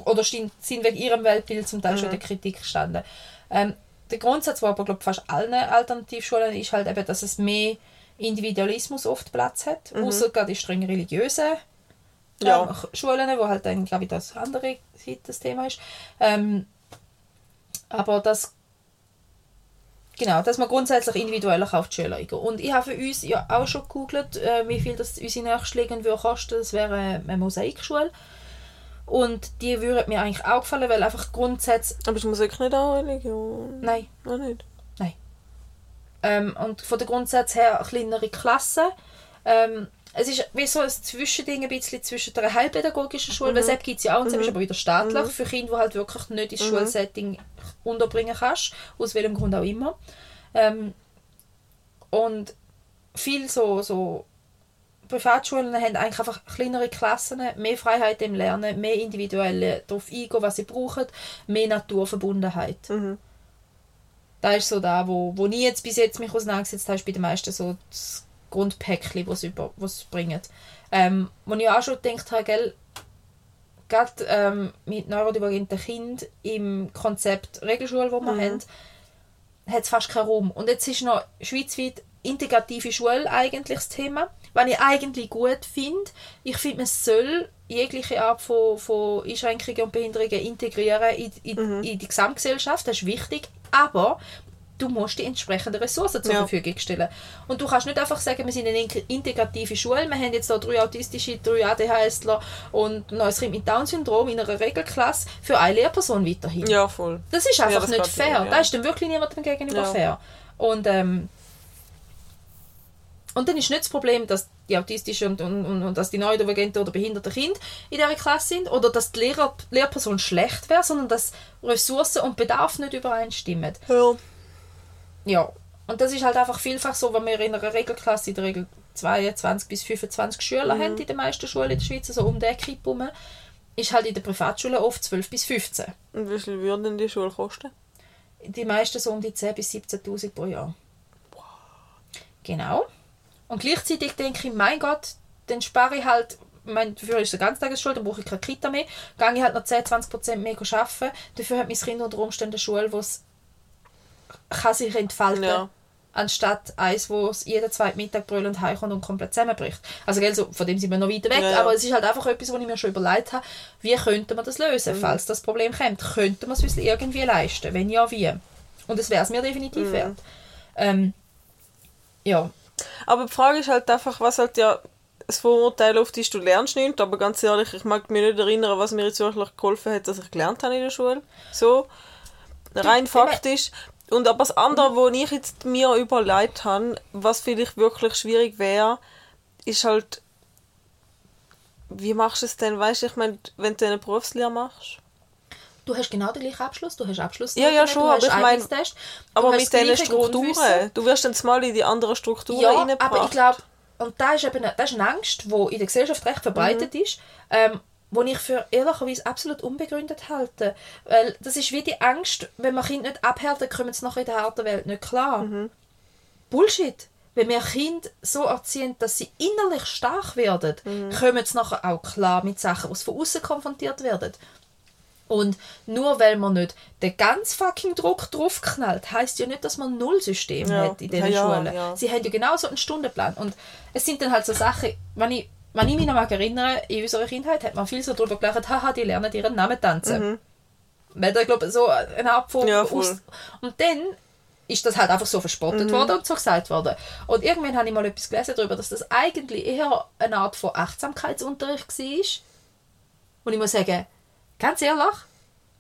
Oder sind, wegen ihrem Weltbild zum Teil schon in der Kritik gestanden. Ähm, der Grundsatz, der aber glaub, fast allen Alternativschulen ist halt eben, dass es mehr Individualismus oft Platz hat, außer gerade die streng religiösen Ja. ähm, Schulen, wo halt dann, glaube ich, das andere das Thema ist. Ähm, aber das Genau, dass man grundsätzlich individuell auf die Schüler. Und ich habe für uns ja auch schon gegoogelt, äh, wie viel das unsere Nächstliegende würde kosten. Das wäre eine Mosaikschule. Und die würde mir eigentlich auch gefallen, weil einfach Grundsätze... Aber ist Musik nicht auch Religion? Nein. Auch nicht. Ähm, und von der Grundsatz her kleinere Klassen. Ähm, es ist wie so ein Zwischending ein bisschen zwischen der heilpädagogischen Schule, weil selbst gibt es ja auch, und selbst ist aber wieder staatlich, für Kinder, die halt wirklich nicht ins Schulsetting unterbringen kannst, aus welchem Grund auch immer. Ähm, und viel so, so Privatschulen haben eigentlich einfach kleinere Klassen, mehr Freiheit im Lernen, mehr individuell darauf eingehen, was sie brauchen, mehr Naturverbundenheit. Mhm. Das ist so da, wo, wo ich jetzt bis jetzt mich auseinandergesetzt habe, ist bei den meisten so das Grundpäckchen, was was bringen. Ähm, wo ich auch schon gedacht habe, gell, gerade ähm, mit neurodivergenten Kind im Konzept Regelschule, wo wir haben, hat es fast keinen Raum. Und jetzt ist noch schweizweit integrative Schule eigentlich das Thema, was ich eigentlich gut finde. Ich finde, man soll jegliche Art von, von Einschränkungen und Behinderungen integrieren in, in, in die Gesamtgesellschaft, das ist wichtig, aber du musst die entsprechenden Ressourcen zur Ja. Verfügung stellen. Und du kannst nicht einfach sagen, wir sind eine in- integrative Schule, wir haben jetzt da drei autistische, drei ADHSler und ein Kind mit Down-Syndrom in einer Regelklasse für eine Lehrperson weiterhin. Ja, voll. Das ist einfach das nicht fair. ja. Da ist dann wirklich niemandem gegenüber Ja. fair. Und, ähm, und dann ist nicht das Problem, dass die autistischen und, und, und, und dass die neurodivergenten oder behinderten Kinder in dieser Klasse sind oder dass die Lehrer, Lehrperson schlecht wäre, sondern dass Ressourcen und Bedarf nicht übereinstimmen. Ja. Ja, und das ist halt einfach vielfach so, wenn wir in einer Regelklasse in der Regel 22 bis 25 Schüler haben in den meisten Schulen in der Schweiz, so um den Kipp herum, ist halt in der Privatschule oft 12 bis 15. Und wie viel würden denn die Schule kosten? Die meisten so um die 10.000 bis 17.000 pro Jahr. Genau. Und gleichzeitig denke ich, mein Gott, dann spare ich halt, ich meine, dafür ist es eine Ganztagesschule, dann brauche ich keine Kita mehr, gehe ich halt noch 10, 20 Prozent mehr arbeiten. Dafür hat mein Kind unter Umständen eine Schule, wo es kann sich entfalten Ja. anstatt eins, wo es jeden zweiten Mittag brüllend heimkommt und komplett zusammenbricht. Also gell, so, von dem sind wir noch weiter weg, Ja, aber es ist halt einfach etwas, wo ich mir schon überlegt habe, wie könnte man das Mhm. lösen, falls das Problem kommt. Könnte man es uns irgendwie leisten? Wenn ja, wie? Und es wäre es mir Mhm. definitiv wert. Ähm, ja, Aber die Frage ist halt einfach, was halt ja das Vorurteil oft ist, du lernst nicht, aber ganz ehrlich, ich mag mich nicht erinnern, was mir jetzt wirklich geholfen hat, dass ich gelernt habe in der Schule. So, rein faktisch. Und aber das andere, wo ich jetzt mir überlegt habe, was vielleicht wirklich schwierig wäre, ist halt, wie machst du es denn, weißt du, ich meine, wenn du eine Berufslehre machst, du hast genau den gleichen Abschluss, du hast Abschluss. Ja, ja, schon, aber ich meine- aber mit diesen Strukturen, du wirst dann mal in die anderen Strukturen Ja, reingebracht. aber ich glaube, und da ist eben eine, das ist eine Angst, die in der Gesellschaft recht verbreitet Mhm. ist, ähm, wo ich für ehrlicherweise absolut unbegründet halte. Weil das ist wie die Angst, wenn man Kinder nicht abhält, kommen sie nachher in der harten Welt nicht klar. Mhm. Bullshit. Wenn wir Kinder so erziehen, dass sie innerlich stark werden, Mhm. kommen sie nachher auch klar mit Sachen, die von außen konfrontiert werden. Und nur weil man nicht den ganz fucking Druck draufknallt, heißt ja nicht, dass man ein Nullsystem Ja. hat in diesen Ja, ja, Schulen. ja. Sie haben ja genauso einen Stundenplan. Und es sind dann halt so Sachen, wenn ich, wenn ich mich noch mal erinnere, in unserer Kindheit hat man viel so darüber gelacht, haha, die lernen ihren Namen tanzen. Weil da, glaube so eine Art von... Mhm. Ja, aus und dann ist das halt einfach so verspottet Mhm. worden und so gesagt worden. Und irgendwann habe ich mal etwas gelesen darüber, dass das eigentlich eher eine Art von Achtsamkeitsunterricht war. Und ich muss sagen, ganz ehrlich,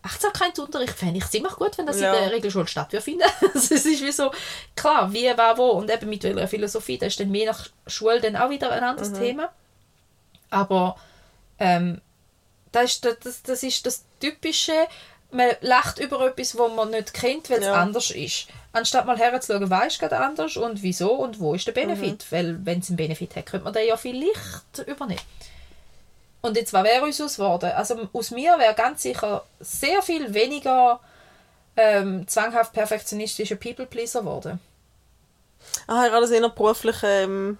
Achtsamkeitsunterricht fände ich ziemlich gut, wenn das Ja. in der Regelschule stattfindet. Also es ist wie so, klar, wie, war, wo und eben mit welcher Philosophie, das ist dann je nach Schule dann auch wieder ein anderes Thema. Aber ähm, das, ist, das, das ist das Typische, man lacht über etwas, was man nicht kennt, weil es Ja. anders ist. Anstatt mal herzuschauen, was ist gerade anders und wieso und wo ist der Benefit. Weil wenn es einen Benefit hat, könnte man den ja vielleicht übernehmen. Und jetzt, was wäre uns aus geworden? Also aus mir wäre ganz sicher sehr viel weniger ähm, zwanghaft perfektionistische People-Pleaser geworden. Ah, ich habe das eher beruflich ähm,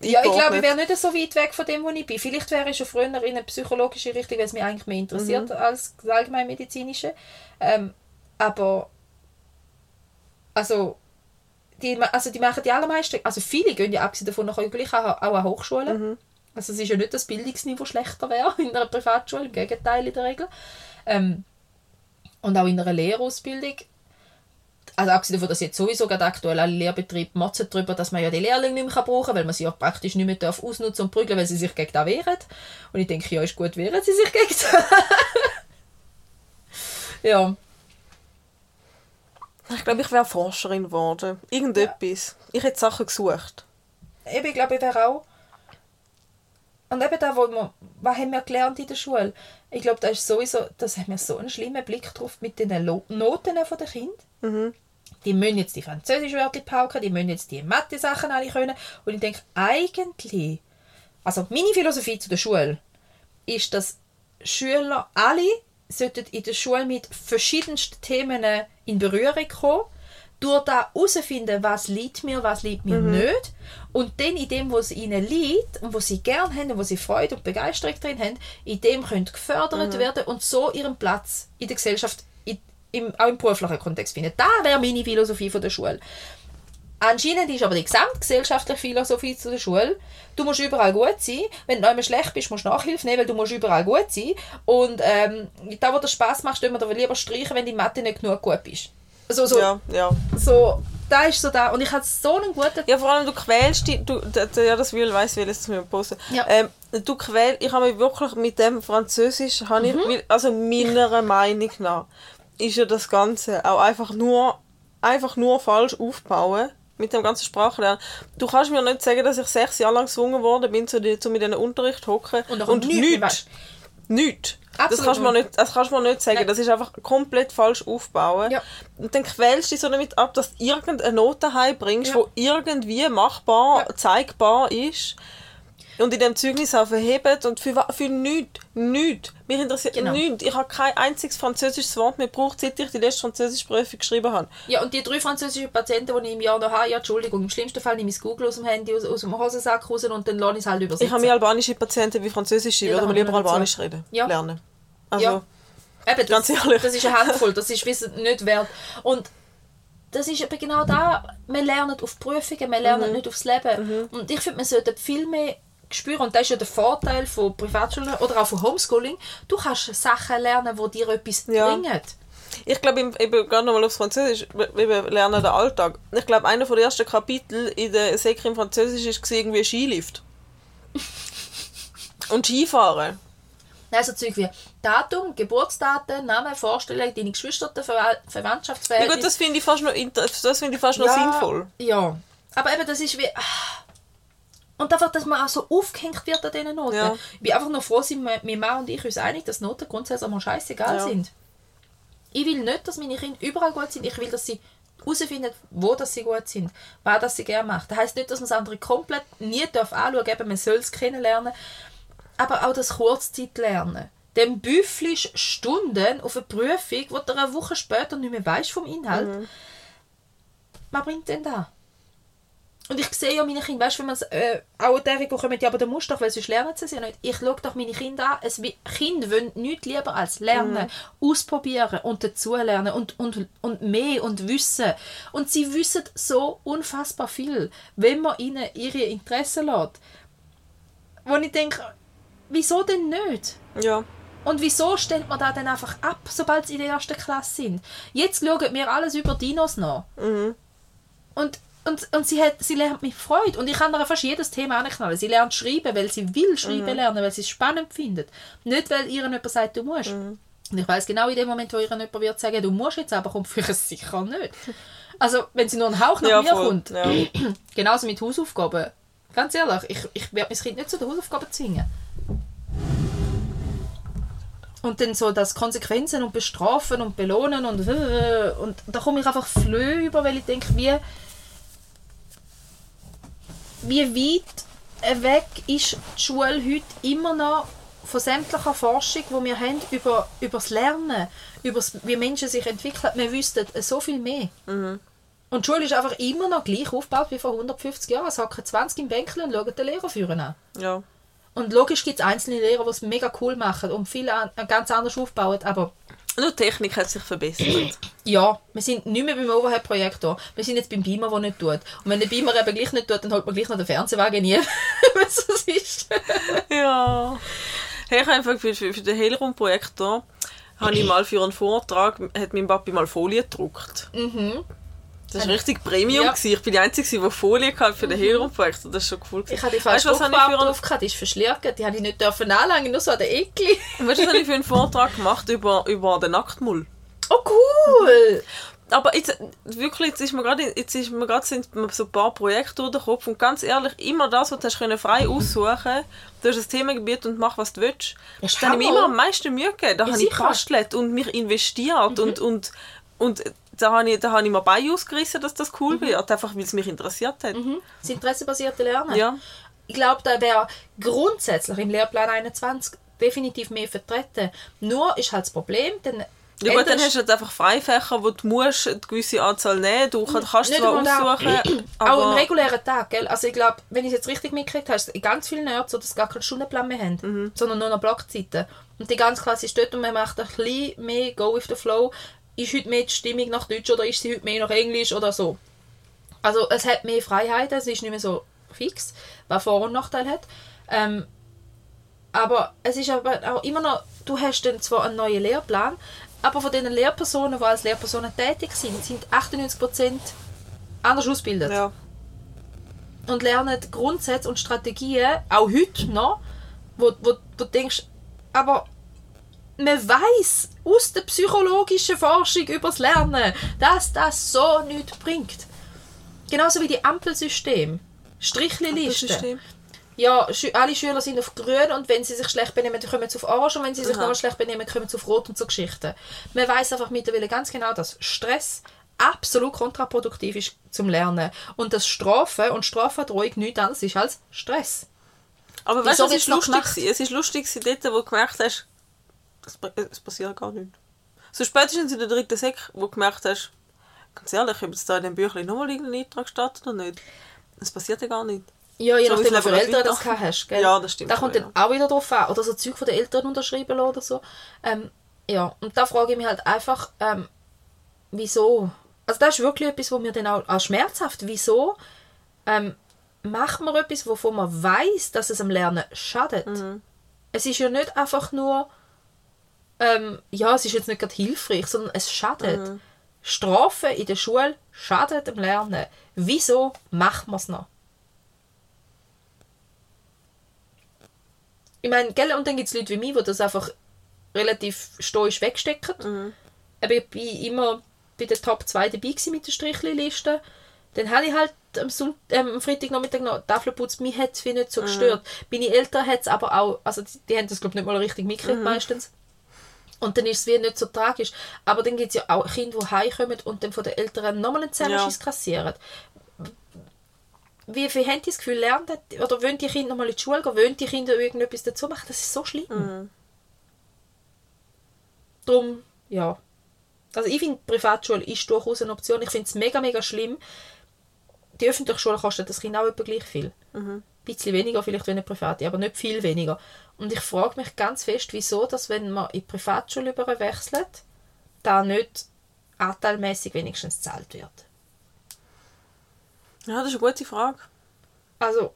Ja, ich glaube, ich wäre nicht so weit weg von dem, wo ich bin. Vielleicht wäre ich schon früher in eine psychologische Richtung, weil es mich eigentlich mehr interessiert als das allgemeinmedizinische. Ähm, aber also die, also die machen die allermeisten, also viele gehen ja abgesehen davon nachher gleich auch, auch an Hochschulen. Also es ist ja nicht, dass das Bildungsniveau schlechter wäre in einer Privatschule, im Gegenteil in der Regel. Ähm, und auch in einer Lehrausbildung. Also abgesehen davon, dass jetzt sowieso gerade aktuell alle Lehrbetriebe motzen darüber, dass man ja die Lehrlinge nicht mehr brauchen kann, weil man sie ja praktisch nicht mehr darf ausnutzen und prügeln, weil sie sich gegen das wehren. Und ich denke, ja, ist gut, wehren sie sich gegen das. ja. Ich glaube, ich wäre Forscherin geworden. Irgendetwas. Ich hätte Sachen gesucht. Eben, ich glaube, ich wäre auch. Und eben da, wo wir, was haben wir gelernt in der Schule? Ich glaube, da ist sowieso, das haben wir so einen schlimmen Blick drauf mit den Lo Noten der Kinder. Die müssen jetzt die Französischwörter pauken, die müssen jetzt die Mathe-Sachen alle können. Und ich denke, eigentlich, also meine Philosophie zu der Schule ist, dass Schüler alle sollten in der Schule mit verschiedensten Themen in Berührung kommen, durch da herausfinden, was liegt mir, was liegt mir nicht. Und dann in dem, was ihnen liegt und was sie gerne haben und wo sie Freude und Begeisterung drin haben, in dem können gefördert werden und so ihren Platz in der Gesellschaft, im, auch im beruflichen Kontext finden. Da wäre meine Philosophie von der Schule. Anscheinend ist aber die gesamtgesellschaftliche Philosophie zu der Schule, du musst überall gut sein. Wenn du einmal schlecht bist, musst du Nachhilfe nehmen, weil du musst überall gut sein. Und ähm, da, wo dir Spass macht, tun wir dir lieber streichen, wenn du in Mathe nicht genug gut bist. So, so, Ja, ja. so, da ist so da. Und ich hatte so einen guten... Ja, vor allem du quälst dich, du, ja, das will, weiss, will es mir posten. Ja. Ähm, du quälst, ich habe mich wirklich mit dem Französisch, habe ich, also meiner Meinung nach, ist ja das Ganze auch einfach nur, einfach nur falsch aufbauen mit dem ganzen Sprachlernen. Du kannst mir nicht sagen, dass ich sechs Jahre lang gezwungen worden bin, zu, die, zu mit diesen Unterricht hocken Und und, nichts nichts. Das kannst, du mir nicht. nicht, das kannst du mir nicht sagen. Nein. Das ist einfach komplett falsch aufbauen. Ja. Und dann quälst du dich so damit ab, dass du irgendeine Note heimbringst, Ja. die irgendwie machbar, Ja. zeigbar ist. Und in dem Zeugnis auch verhebt und für, für nichts. Nichts. Mich interessiert Genau. nichts. Ich habe kein einziges französisches Wort mehr gebraucht, seit ich die letzte französische Prüfung geschrieben habe. Ja, und die drei französischen Patienten, die ich im Jahr noch habe, ja, Entschuldigung, im schlimmsten Fall nehme ich das Google aus dem Handy, aus, aus dem Hosensack raus und dann lasse ich es halt übersetzen. Ich habe mehr albanische Patienten wie französische, Ja, würde man lieber. Albanisch reden. Ja. Lernen. Also, Ja. Eben, das, Ganz ehrlich. das ist eine Handvoll, das ist Wissen nicht wert. Und das ist eben genau da, wir lernen auf Prüfungen, wir Mhm. lernen nicht aufs Leben. Und ich finde, man sollte viel mehr spüren, und das ist ja der Vorteil von Privatschulen oder auch von Homeschooling, du kannst Sachen lernen, die dir etwas Ja. bringen. Ich glaube, im- eben gerade nochmal aufs Französisch, wir lernen den Alltag. Ich glaube, einer der ersten Kapitel in der Sek im Französisch war irgendwie Skilift. Und Skifahren. Also Zeug wie Datum, Geburtsdaten, Name, Vorstellung, deine Geschwister, Ver Ja Verwandtschaftsverhältnis. gut, das finde ich fast noch, das ich fast noch ja, sinnvoll. Ja. Aber eben, das ist wie... ah. Und einfach, dass man auch so aufgehängt wird an diesen Noten. Ja. Ich bin einfach nur froh, sind wir- mein Mann und ich uns einig, dass Noten grundsätzlich einmal scheißegal Ja. sind. Ich will nicht, dass meine Kinder überall gut sind. Ich will, dass sie herausfinden, wo dass sie gut sind, was das sie gerne machen. Das heisst nicht, dass man das andere komplett nie darf anschauen darf, man soll es kennenlernen. Aber auch das Kurzzeitlernen. Dem büffelst Stunden auf eine Prüfung, wo du eine Woche später nicht mehr weißt vom Inhalt. Mhm. Was bringt denn da? Und ich sehe ja meine Kinder, weißt du, wenn man äh, auch der kommen, ja, aber der muss doch, weil sonst lernen sie es ja nicht. Ich schaue doch meine Kinder an. Es, Kinder wollen nichts lieber als lernen, ausprobieren und dazulernen und, und, und mehr und wissen. Und sie wissen so unfassbar viel, wenn man ihnen ihre Interessen lässt. Wo ich denke, wieso denn nicht? Ja. Und wieso stellt man da dann einfach ab, sobald sie in der ersten Klasse sind? Jetzt schauen wir alles über Dinos nach. Und, und, und sie, hat, sie lernt mit Freude. Und ich kann ihr fast jedes Thema anknallen. Sie lernt schreiben, weil sie will schreiben lernen, weil sie es spannend findet. Nicht, weil ihr jemand sagt, du musst. Und ich weiß genau in dem Moment, wo ihr jemand wird sagen, du musst jetzt, aber kommt für es sicher nicht. Also, wenn sie nur einen Hauch nach Ja, mir voll. kommt, Ja. genauso mit Hausaufgaben. Ganz ehrlich, ich, ich werde mein Kind nicht zu den Hausaufgaben zwingen. Und dann so das Konsequenzen und bestrafen und belohnen und äh, und da komme ich einfach flö über, weil ich denke, wie wie weit weg ist die Schule heute immer noch von sämtlicher Forschung, die wir haben über, über das Lernen, über das, wie Menschen sich entwickeln. Wir wüssten so viel mehr. Und die Schule ist einfach immer noch gleich aufgebaut wie vor 150 Jahren. Es hocken 20 im Bänkchen und schauen den Lehrer führen an. Ja. Und logisch gibt es einzelne Lehrer, die es mega cool machen und viele an, ganz anders aufbauen. Aber Nur die Technik hat sich verbessert. ja, wir sind nicht mehr beim Overhead-Projektor. Wir sind jetzt beim Beamer, der nicht tut. Und wenn der Beamer eben gleich nicht tut, dann holt man gleich noch den Fernsehwagen nie. Was das ist. ja. Hey, ich habe einfach für, für, für den Hellraumprojektor habe ich mal für einen Vortrag, hat mein Papi mal Folie gedruckt. Mhm. Das war richtig Premium. Ja. gewesen. Ich bin die Einzige, die Folie hatte für den Hellraumprojektor. Das ist schon cool. gewesen. Ich habe die falsche einen, drauf gehabt, die ist verschlirrt. Die habe ich nicht dürfen anlangen, nur so an den Eckli. weißt du, was habe ich für einen Vortrag gemacht über, über den Nacktmull? Oh cool! Aber jetzt, wirklich, jetzt ist mir gerade, jetzt ist mir gerade sind so ein paar Projekte durch den Kopf und ganz ehrlich, immer das, was du hast können frei aussuchen du hast ein Themengebiet und mach, was du willst. Ja, da habe ich mir immer am meisten Mühe gegeben. Da Ja, habe ich. Mhm. gebastelt und mich investiert und, und, und da habe ich, da habe ich mir bei ausgerissen, dass das cool wird, einfach weil es mich interessiert hat. Mhm. Das interessebasierte Lernen. Ja. Ich glaube, da wäre grundsätzlich im Lehrplan 21 definitiv mehr vertreten. Nur ist halt das Problem, dann Ja gut, dann hast du halt einfach Freifächer, wo du musst eine gewisse Anzahl nehmen Du kann- kannst zwar aussuchen, auch im aber... regulären Tag, gell? Also ich glaube, wenn ich es jetzt richtig mitgekriegt habe, ist in ganz vielen Nerds so, dass sie gar keinen Stundenplan mehr haben, Mhm. sondern nur noch Blockzeiten. Und die ganz Klasse ist dort und man macht ein bisschen mehr Go with the Flow. Ist heute mehr die Stimmung nach Deutsch oder ist sie heute mehr nach Englisch oder so. Also es hat mehr Freiheit, es ist nicht mehr so fix, was Vor- und Nachteil hat. Ähm, aber es ist aber auch immer noch, du hast dann zwar einen neuen Lehrplan, aber von den Lehrpersonen, die als Lehrpersonen tätig sind, sind 98% anders ausgebildet Ja. und lernen Grundsätze und Strategien, auch heute noch, wo, wo, wo du denkst, aber man weiß aus der psychologischen Forschung über das Lernen, dass das so nichts bringt. Genauso wie die Ampelsystem, Strichlisten. Ja, alle Schüler sind auf grün und wenn sie sich schlecht benehmen, dann kommen sie auf orange und wenn sie sich Aha. nochmal schlecht benehmen, kommen sie auf rot und so Geschichten. Man weiß einfach mittlerweile ganz genau, dass Stress absolut kontraproduktiv ist zum Lernen und dass Strafe und Strafandrohung nichts anderes ist als Stress. Aber weißt du, es ist noch lustig. Es ist lustig dort, wo du gemerkt hast, es, pa- es passiert gar nichts. So spätestens in der dritten Sek, wo du gemerkt hast, ganz ehrlich, ich habe jetzt da in dem Büchlein nochmal irgendeinen Eintrag gestartet oder nicht. Es passiert ja gar nicht. Ja, je So nachdem, wie viele Eltern das gehabt hast. Gell? Ja, das stimmt Da kommt schon, dann auch wieder drauf an. Oder so Zeug von den Eltern unterschreiben lassen oder so. Ähm, ja, und da frage ich mich halt einfach, ähm, wieso? Also das ist wirklich etwas, wo mir dann auch als schmerzhaft, wieso ähm, macht man etwas, wovon man weiß, dass es am Lernen schadet? Mhm. Es ist ja nicht einfach nur, ähm, ja, es ist jetzt nicht gerade hilfreich, sondern es schadet. Mhm. Strafen in der Schule schadet dem Lernen. Wieso macht man es noch? Ich meine, gell, und dann gibt es Leute wie mich, die das einfach relativ stoisch wegstecken. Mhm. Aber ich bin immer bei den Top 2 dabei mit der Strichli-Liste. Dann habe ich halt am, Sonnt ähm, am Freitagnachmittag noch die Tafel geputzt. Mich hat es Mhm. nicht so gestört. Meine Eltern hat es aber auch, also die, die haben das glaube ich nicht mal richtig Mhm. mitgekriegt meistens. Und dann ist es wie nicht so tragisch. Aber dann gibt es ja auch Kinder, die heimkommen und dann von den Eltern nochmal einen Zusammenschiss Ja. kassieren. Wie, wie haben die das Gefühl, lernen oder wollen die Kinder nochmal in die Schule gehen? Wollen die Kinder irgendetwas dazu machen? Das ist so schlimm. Mhm. Darum, ja. Also ich finde, Privatschule ist durchaus eine Option. Ich finde es mega, mega schlimm. Die öffentliche Schule kostet das Kind auch etwa gleich viel. Ein bisschen weniger vielleicht wie eine private, aber nicht viel weniger. Und ich frage mich ganz fest, wieso, dass wenn man in die Privatschule überwechselt, da nicht anteilmäßig wenigstens gezahlt wird. Ja, das ist eine gute Frage. Also,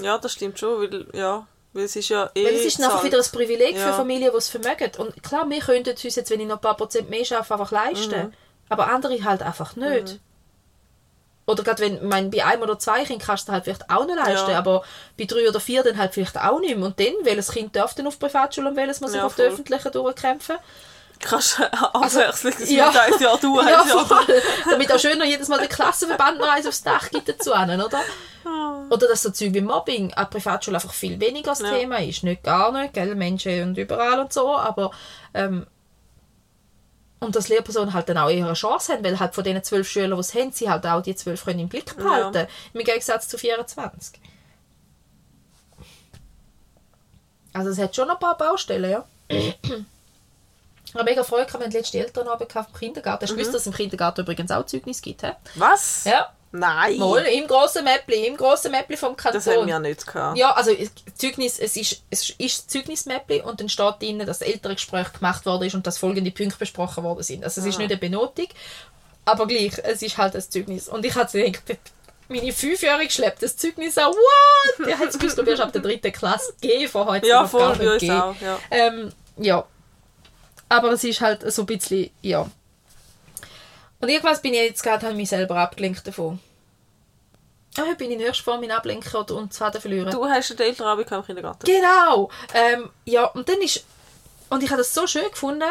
Ja, das stimmt schon, weil, ja, weil es ist ja eh Weil es ist zahlt. wieder ein Privileg für Ja. Familien, die es vermögen. Und klar, wir könnten es uns jetzt, wenn ich noch ein paar Prozent mehr arbeite, einfach leisten. Mhm. Aber andere halt einfach nicht. Oder gerade wenn, ich meine, bei einem oder zwei Kindern kannst du halt vielleicht auch nicht leisten, Ja. aber bei drei oder vier dann halt vielleicht auch nicht mehr. Und dann, welches Kind darf dann auf die Privatschule und welches muss sich Ja, auf die voll. öffentlichen durchkämpfen? Kannst du abwechseln, dass ja. ja. ein Jahr du Ja, ein Jahr voll. Damit auch schön noch jedes Mal der Klassenverband noch eins aufs Dach gibt dazu, oder? Oder dass so Zeug wie Mobbing an der Privatschule einfach viel weniger das Ja. Thema ist. Nicht gar nicht, gell? Menschen und überall und so, aber ähm, und dass Lehrpersonen halt dann auch eher eine Chance haben, weil halt von diesen zwölf Schülern, die es haben, sie halt auch die zwölf können im Blick behalten. Im Gegensatz zu 24. Also es hat schon ein paar Baustellen, ja. Ich habe mega Freude wir hatten letzte Elternabend im Kindergarten. Hast du gewusst, dass es im Kindergarten übrigens auch Zeugnis gibt? He? Was? Ja. Nein. Mal, im grossen Mäppli, im grossen Mäppli vom Kanton. Das haben wir ja nicht gehabt. Ja, also es- Zeugnis, es ist, es ist Zeugnismäppli und dann steht drin, dass das ältere Gespräch gemacht worden ist und dass folgende Punkte besprochen worden sind. Also es ist Ah. nicht eine Benotung, aber gleich, es ist halt ein Zeugnis. Und ich hatte gedacht, meine Fünfjährige schleppt das Zeugnis an. What? Der hat es gewusst, du wirst ab der dritten Klasse gehen, von heute Ja, noch voll, gar nicht auch, ja. Ähm, ja. Aber es ist halt so ein bisschen, ja. Und irgendwas bin ich jetzt gerade, habe ich mich selber abgelenkt davon. Ah, heute bin ich nächstes vor meinem Ablenken oder und das Faden verlieren. Du hast den Elternabend im Kindergarten. Genau. Ähm, ja, und dann ist... Und ich habe das so schön gefunden,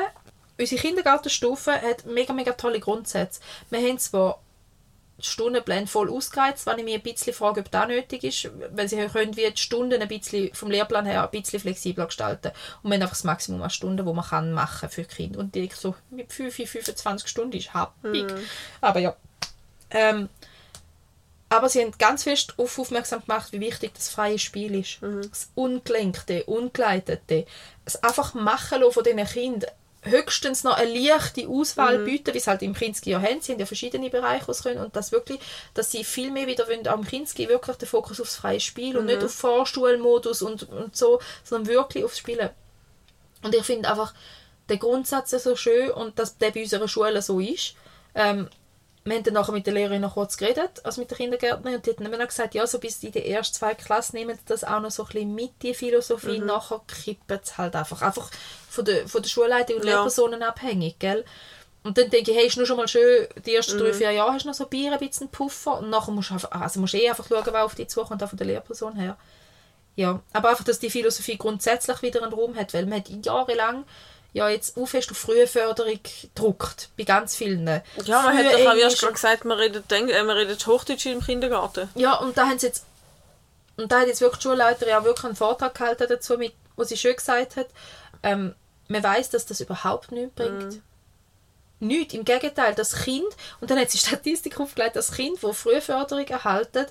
unsere Kindergartenstufe hat mega, mega tolle Grundsätze. Wir haben zwar die Stundenpläne voll ausgereizt, wenn ich mich ein bisschen frage, ob das nötig ist, weil sie können wie die Stunden ein bisschen, vom Lehrplan her ein bisschen flexibler gestalten. Und haben einfach das Maximum an Stunden, die man kann machen für Kinder. Und die so mit 5, 25 Stunden ist happig. Aber ja. Ähm, aber sie haben ganz fest auf aufmerksam gemacht, wie wichtig das freie Spiel ist. Das Ungelenkte, Ungeleitete. Das einfach machen von diesen Kindern. Höchstens noch eine leichte Auswahl bieten, wie es halt im Kinski ja haben. Sie haben ja verschiedene Bereiche, sie können. Und das wirklich, dass sie viel mehr wieder wollen, im Kinski wirklich den Fokus aufs freie Spiel und nicht auf Vorstuhlmodus und, und so, sondern wirklich aufs Spielen. Und ich finde einfach den Grundsatz so schön und dass der bei unserer Schule so ist. Ähm, wir haben dann nachher mit der Lehrerin noch kurz geredet, also mit der Kindergärtnerin, und die hat dann noch gesagt, ja, so bis in die ersten zwei Klassen nehmen das auch noch so ein bisschen mit, die Philosophie, nachher kippen es halt einfach. Einfach von der, von der Schulleitung und Ja. Lehrpersonen abhängig, gell? Und dann denke ich, hey, ist nur schon mal schön, die ersten drei, vier Jahre hast du noch so Bier, ein bisschen Puffer, und nachher musst du, einfach, also musst eh einfach schauen, wer auf dich zukommt, auch von der Lehrperson her. Ja, aber einfach, dass die Philosophie grundsätzlich wieder einen Raum hat, weil man hat jahrelang ja jetzt auch fest auf frühe Förderung gedruckt, bei ganz vielen. Ja, man Frühe hat doch auch erst gerade gesagt, man redet, Eng- äh, man redet Hochdeutsch im Kindergarten. Ja, und da haben sie jetzt und da hat jetzt wirklich die Schulleiterin auch wirklich einen Vortrag gehalten dazu, mit, wo sie schön gesagt hat, ähm, man weiß, dass das überhaupt nichts bringt. Nichts, im Gegenteil, das Kind, und dann hat sie Statistik aufgelegt, das Kind, das Frühförderung erhalten,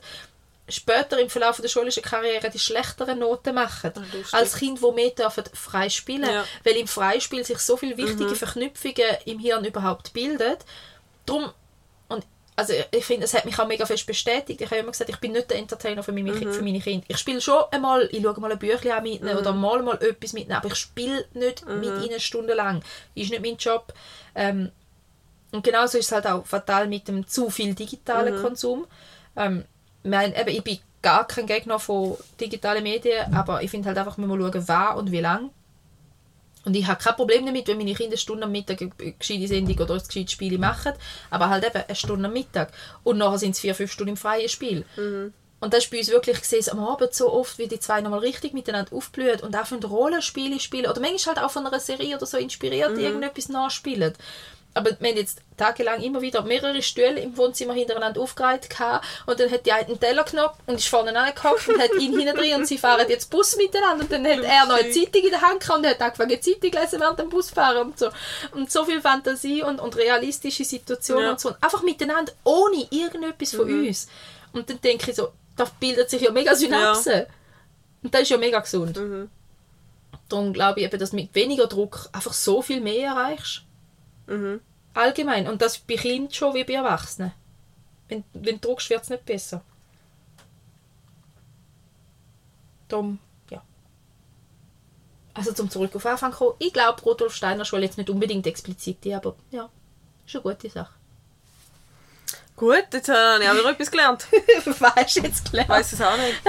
später im Verlauf der schulischen Karriere die schlechteren Noten machen, lustig. als Kind, wo mehr dürfen frei spielen, Ja. weil im Freispiel sich so viele wichtige Verknüpfungen im Hirn überhaupt bildet. Drum, und also ich finde, es hat mich auch mega fest bestätigt. Ich habe immer gesagt, ich bin nicht der Entertainer für meine, für meine Kinder. Ich spiele schon einmal, ich schaue mal ein Büchlein an mit ihnen oder mal mal etwas mit ihnen, aber ich spiele nicht mit ihnen stundenlang. Ist nicht mein Job. Ähm, und genauso ist es halt auch fatal mit dem zu viel digitalen Konsum. Ähm, ich meine, eben, ich bin gar kein Gegner von digitalen Medien, aber ich finde halt einfach, man muss schauen, wann und wie lang. Und ich habe kein Problem damit, wenn meine Kinder eine Stunde am Mittag eine gescheite Sendung oder ein gescheites Spiel machen, aber halt eben eine Stunde am Mittag. Und nachher sind es vier, fünf Stunden im freien Spiel. Und das ist bei uns wirklich gesehen, am Abend so oft, wie die zwei nochmal richtig miteinander aufblühen und auch von Rollenspiele spielen oder manchmal halt auch von einer Serie oder so inspiriert irgendetwas nachspielen. Aber wir haben jetzt tagelang immer wieder mehrere Stühle im Wohnzimmer hintereinander aufgereiht gehabt. und dann hat die eine einen Teller genommen und ist vorne angehockt und hat ihn hinten drin und sie fahren jetzt Bus miteinander und dann hat er noch eine Zeitung in der Hand gehabt und hat angefangen Zeitung lesen während dem Busfahren und so. Und so viel Fantasie und, und realistische Situationen Ja. und so. Und einfach miteinander, ohne irgendetwas von uns. Und dann denke ich so, da bildet sich ja mega Synapsen. Und das ist ja mega gesund. Darum glaube ich eben, dass mit weniger Druck einfach so viel mehr erreichst. Allgemein. Und das bei Kindern schon wie bei Erwachsenen. Wenn, wenn du druckst, wird es nicht besser. Darum, ja. Also zum zurück auf Anfang kommen. Ich glaube, Rudolf Steiner Schule jetzt nicht unbedingt explizit, aber ja, ist eine gute Sache. Gut, jetzt habe ich auch wieder etwas gelernt. Weißt du jetzt gelernt? Ich weiß es auch nicht.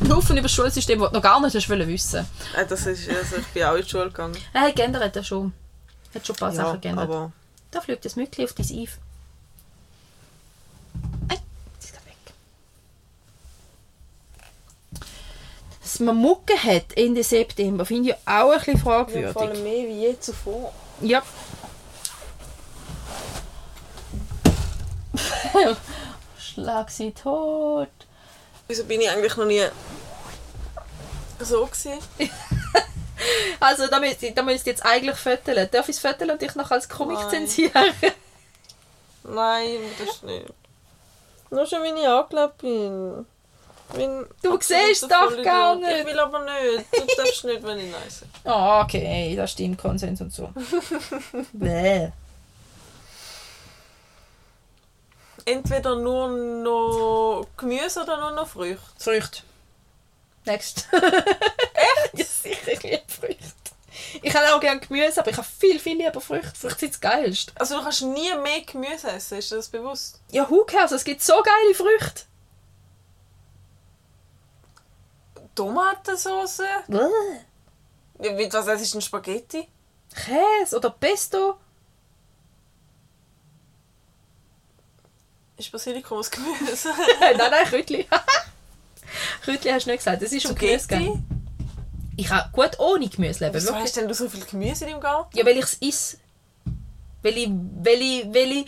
Ein Haufen über das Schulsystem, das du noch gar nicht hast wissen. Äh, Das ist, also ich bin auch in die Schule gegangen. Geändert, er schon. Hat schon ein paar Ja, Sachen geändert. aber Da fliegt das Mückli auf dein Eve. Ei, das geht weg. Dass man Mucke hat Ende September, finde ich auch ein bisschen fragwürdig. mehr wie je zuvor. Ja. Schlag sie tot. Wieso bin ich eigentlich noch nie so gewesen? Also, da müsst da müsst ihr jetzt eigentlich föteln. Darf ich es föteln und dich noch als Comic Nein. zensieren? Nein, das ist nicht. Nur schon, wenn ich angelegt bin. Bin Du siehst doch Vollidiot. gar nicht. Ich will aber nicht. Du darfst nicht, wenn ich Nein sage. Ah, okay, das stimmt, Konsens und so. Bäh. Entweder nur noch Gemüse oder nur noch Früchte. Früchte. Next. Echt? Ja, sicher, ich liebe Früchte. Ich habe auch gerne Gemüse, aber ich habe viel, viel lieber Früchte. Früchte sind das Geilste. Also du kannst nie mehr Gemüse essen, ist dir das bewusst? Ja, who cares? Es gibt so geile Früchte. Tomatensauce? Mit was ist denn Spaghetti? Käse oder Pesto. Ist Basilikum aus Gemüse? nein, nein, Krütli. Krütli hast du nicht gesagt. Das ist um Gemüse gegangen. Ich kann gut ohne Gemüse leben. Wieso hast denn du so viel Gemüse in deinem Garten? Ja, weil ich es esse. Weil ich, weil ich, weil ich,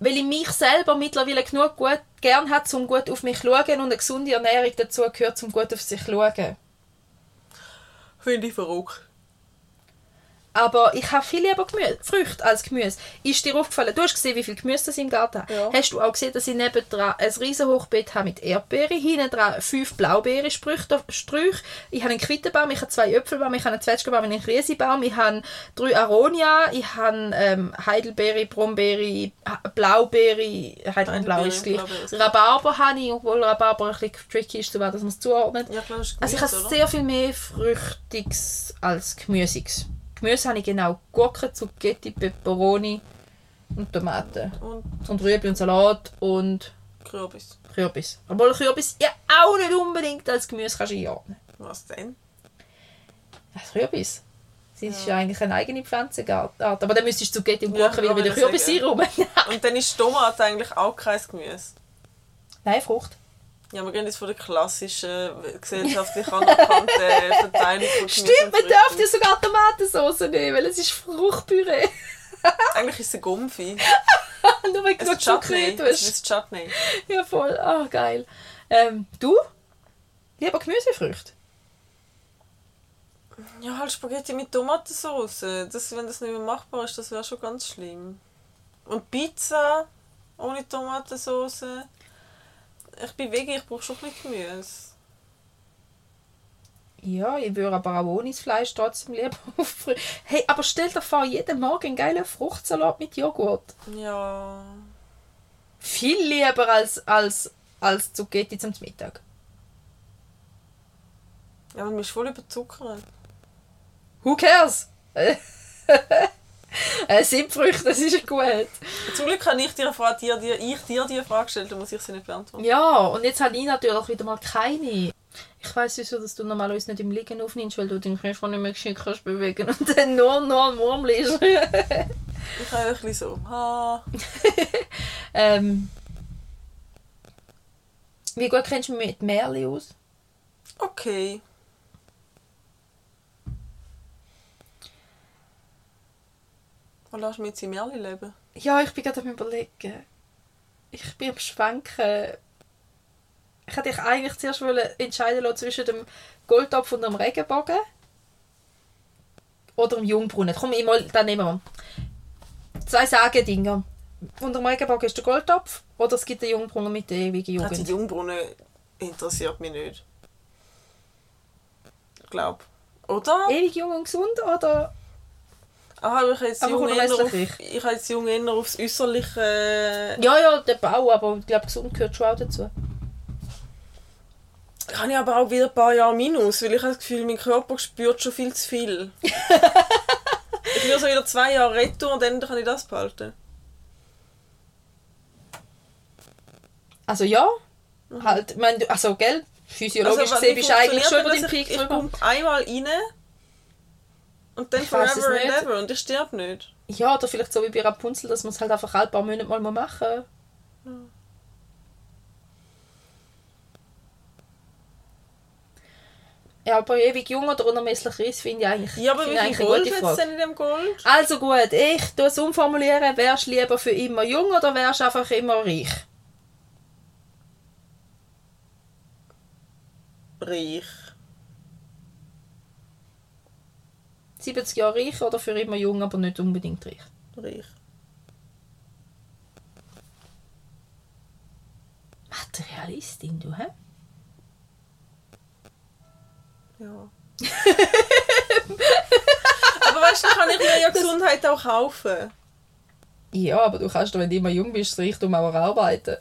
weil ich mich selber mittlerweile genug gut gern hat, um gut auf mich zu schauen und eine gesunde Ernährung dazu gehört, um gut auf sich zu schauen. Finde ich verrückt. Aber ich habe viel lieber Gemüse, Früchte als Gemüse. Ist dir aufgefallen, du hast gesehen, wie viel Gemüse das im Garten habe. Ja. Hast du auch gesehen, dass ich nebendran ein riesen Hochbeet habe mit Erdbeeren, hinten dran fünf Blaubeerensträuche. Sträuche. Ich habe einen Quittenbaum, ich habe zwei Äpfelbaum, ich habe einen Zwetschgenbaum und einen Krisebaum, ich habe drei Aronia, ich habe ähm, Heidelbeere, Brombeere, Blaubeere, Heidelbeerblau ist gleich. Rhabarber habe ich, obwohl Rhabarber ein bisschen tricky ist, dass man es zuordnet. Ja, klar, ist Gemüse, Also ich habe oder? sehr viel mehr Früchtiges als Gemüsiges. Gemüse habe ich genau Gurken, Zucchetti, Peperoni und Tomaten. Und Und Rüebli und Salat und Kürbis. Kürbis. Obwohl Kürbis ja auch nicht unbedingt als Gemüse kannst du einordnen. Was denn? Was Kürbis? Sie ist ja eigentlich eine eigene Pflanzenart. Aber dann müsstest du Zucchetti und Ja, Gurken wieder ja, mit der Kürbis rum. Und dann ist Tomate eigentlich auch kein Gemüse. Nein, Frucht. Ja, wir gehen jetzt von der klassischen gesellschaftlich anerkannten Verteilung von Stimmt, man darf dir sogar Tomatensauce nehmen, weil es ist Fruchtpüree. Eigentlich ist es ein Gumpfi. Nur wenn du Chutney. Es ist Chutney. Ja, voll. Ah, geil. Ähm, du? Lieber Gemüsefrüchte? Ja, halt Spaghetti mit Tomatensauce. Das, wenn das nicht mehr machbar ist, das wäre schon ganz schlimm. Und Pizza ohne Tomatensauce. Ich bin Veggie, ich brauche schon ein bisschen Gemüse. Ja, ich würde aber auch ohne das Fleisch trotzdem lieber auf. Hey, aber stell dir vor, jeden Morgen einen geilen Fruchtsalat mit Joghurt. Ja. Viel lieber als, als, als Zucchetti zum Mittag. Ja, du bist voll überzuckert. Who cares? äh, Siebfrüchte, das ist gut. Zum Glück habe ich dir, Frage, dir, dir, ich dir die Frage gestellt, dann muss ich sie nicht beantworten. Ja, und jetzt habe ich natürlich wieder mal keine. Ich weiss wieso, dass du normalerweise nicht im Liegen aufnimmst, weil du den Knöchel nicht mehr geschickt kannst bewegen und dann nur noch am Murmel ist. Ich habe ein bisschen so, ha. ähm, wie gut kennst du mich mit Merli aus? Okay. Lässt du mich jetzt im Märli leben? Ja, ich bin gerade am überlegen. Ich bin am Schwenken. Ich hätte dich eigentlich zuerst entscheiden lassen zwischen dem Goldtopf und dem Regenbogen. Oder dem Jungbrunnen. Komm, ich mal, dann nehmen wir. Zwei Sagen-Dinger. Unter dem Regenbogen ist der Goldtopf oder es gibt den Jungbrunnen mit der ewigen Also die Jugend. Jungbrunnen interessiert mich nicht. Ich glaube. Oder? Ewig jung und gesund oder Ah, aber ich habe jetzt Aber jung auf, ich habe jetzt jung eher aufs Äußerliche. Ja, ja, der Bau, aber ich glaube, gesund gehört schon auch dazu. Kann ich aber auch wieder ein paar Jahre minus, weil ich habe das Gefühl, mein Körper spürt schon viel zu viel. ich will so wieder zwei Jahre retour und dann kann ich das behalten. Also ja, halt, ich meine, also gell, physiologisch Also, gesehen bist du eigentlich schon über den? Peak Ich, ich pumpe einmal rein und dann Ich forever and nicht. ever und ich sterbe nicht. Ja, oder vielleicht so wie bei Rapunzel, dass man es halt einfach alle paar Monate mal machen muss. Ja, aber ewig jung oder unermesslich Reis finde ich eigentlich, Ja, aber wie viel Gold hat es denn in dem Gold? Also gut, ich tue es umformulieren. Wärst du lieber für immer jung oder wärst du einfach immer reich? Reich. 70 Jahre reich oder für immer jung, aber nicht unbedingt reich? Reich. Materialistin, du, hä? Ja. aber weißt du, kann ich mir ja Gesundheit auch kaufen. Ja, aber du kannst doch, wenn du immer jung bist, das Reichtum auch arbeiten.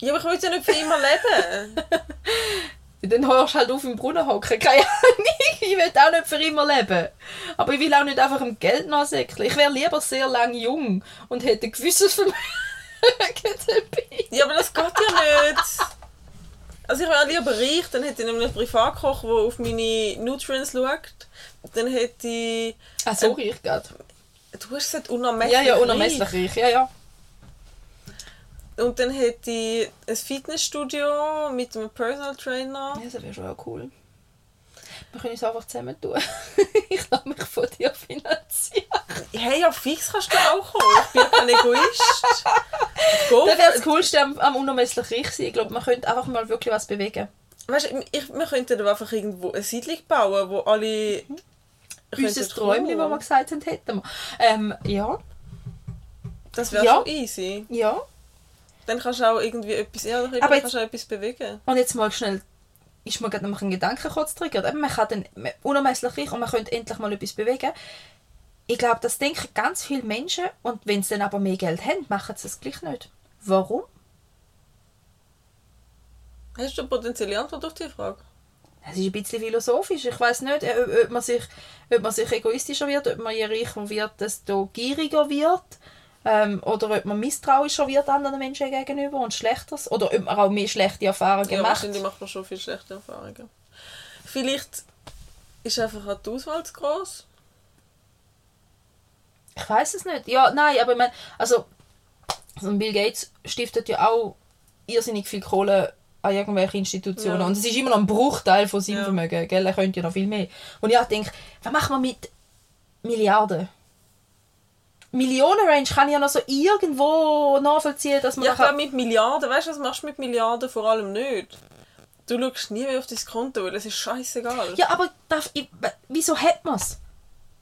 Ja, aber ich will ja nicht für immer leben. Dann hörst du halt auf im Brunnen hocken. Keine Ahnung. Ich will auch nicht für immer leben. Aber ich will auch nicht einfach im Geld nachsäckeln. Ich wäre lieber sehr lang jung und hätte ein gewisses Vermögen dabei. Ja, aber das geht ja nicht. Also ich wäre lieber reich, dann hätte ich nämlich einen Privatkoch, der auf meine Nutrients schaut. Dann hätte ich... Ah, so reich gerade. Du hast gesagt, unermesslich Ja, ja, reich. unermesslich reich. Ja, ja. Und dann hätte ich ein Fitnessstudio mit einem Personal Trainer. Ja, das wäre schon auch cool. Wir können es einfach zusammen tun. ich lasse mich von dir finanzieren. Hey, ja, fix kannst du auch kommen. Ich bin kein Egoist. Go Das wäre das Coolste am, am unermesslich reich sein. Ich glaube, man könnte einfach mal wirklich was bewegen. Weißt du, ich, wir könnten da einfach irgendwo eine Siedlung bauen, wo alle... Unser könnten Träumchen, wo wir gesagt haben, hätten wir. Ähm, ja. Das wäre Ja. schon easy. Ja. Dann kannst du auch irgendwie etwas... Ja, Aber kannst du auch etwas bewegen. Und jetzt mal schnell, ist mir gerade noch ein Gedanke kurz triggert. Eben, Man kann dann unermesslich reich und man könnte endlich mal etwas bewegen. Ich glaube, das denken ganz viele Menschen und wenn sie dann aber mehr Geld haben, machen sie es gleich nicht. Warum? Hast du eine potenzielle Antwort auf diese Frage? Das ist ein bisschen philosophisch. Ich weiß nicht, ob, ob, man sich, ob man sich egoistischer wird, ob man je reicher wird, desto gieriger wird. Ähm, oder ob man misstrauischer wird anderen Menschen gegenüber und schlechteres. Oder ob man auch mehr schlechte Erfahrungen Ja, macht. wahrscheinlich macht man schon viel schlechte Erfahrungen. Vielleicht ist einfach auch die Auswahl zu gross. Ich weiß es nicht. Ja, nein, aber ich meine, also, also Bill Gates stiftet ja auch irrsinnig viel Kohle an irgendwelche Institutionen. Ja. Und es ist immer noch ein Bruchteil von seinem Ja. Vermögen. Gell? Er könnte ja noch viel mehr. Und ich denke, was machen wir mit Milliarden? Millionen-Range kann ich ja noch so irgendwo nachvollziehen, dass man Ja, ich glaube mit Milliarden, weißt du, was machst du mit Milliarden vor allem nicht? Du schaust nie mehr auf dein Konto, weil es ist scheißegal. Ja, aber darf ich, wieso hat man es?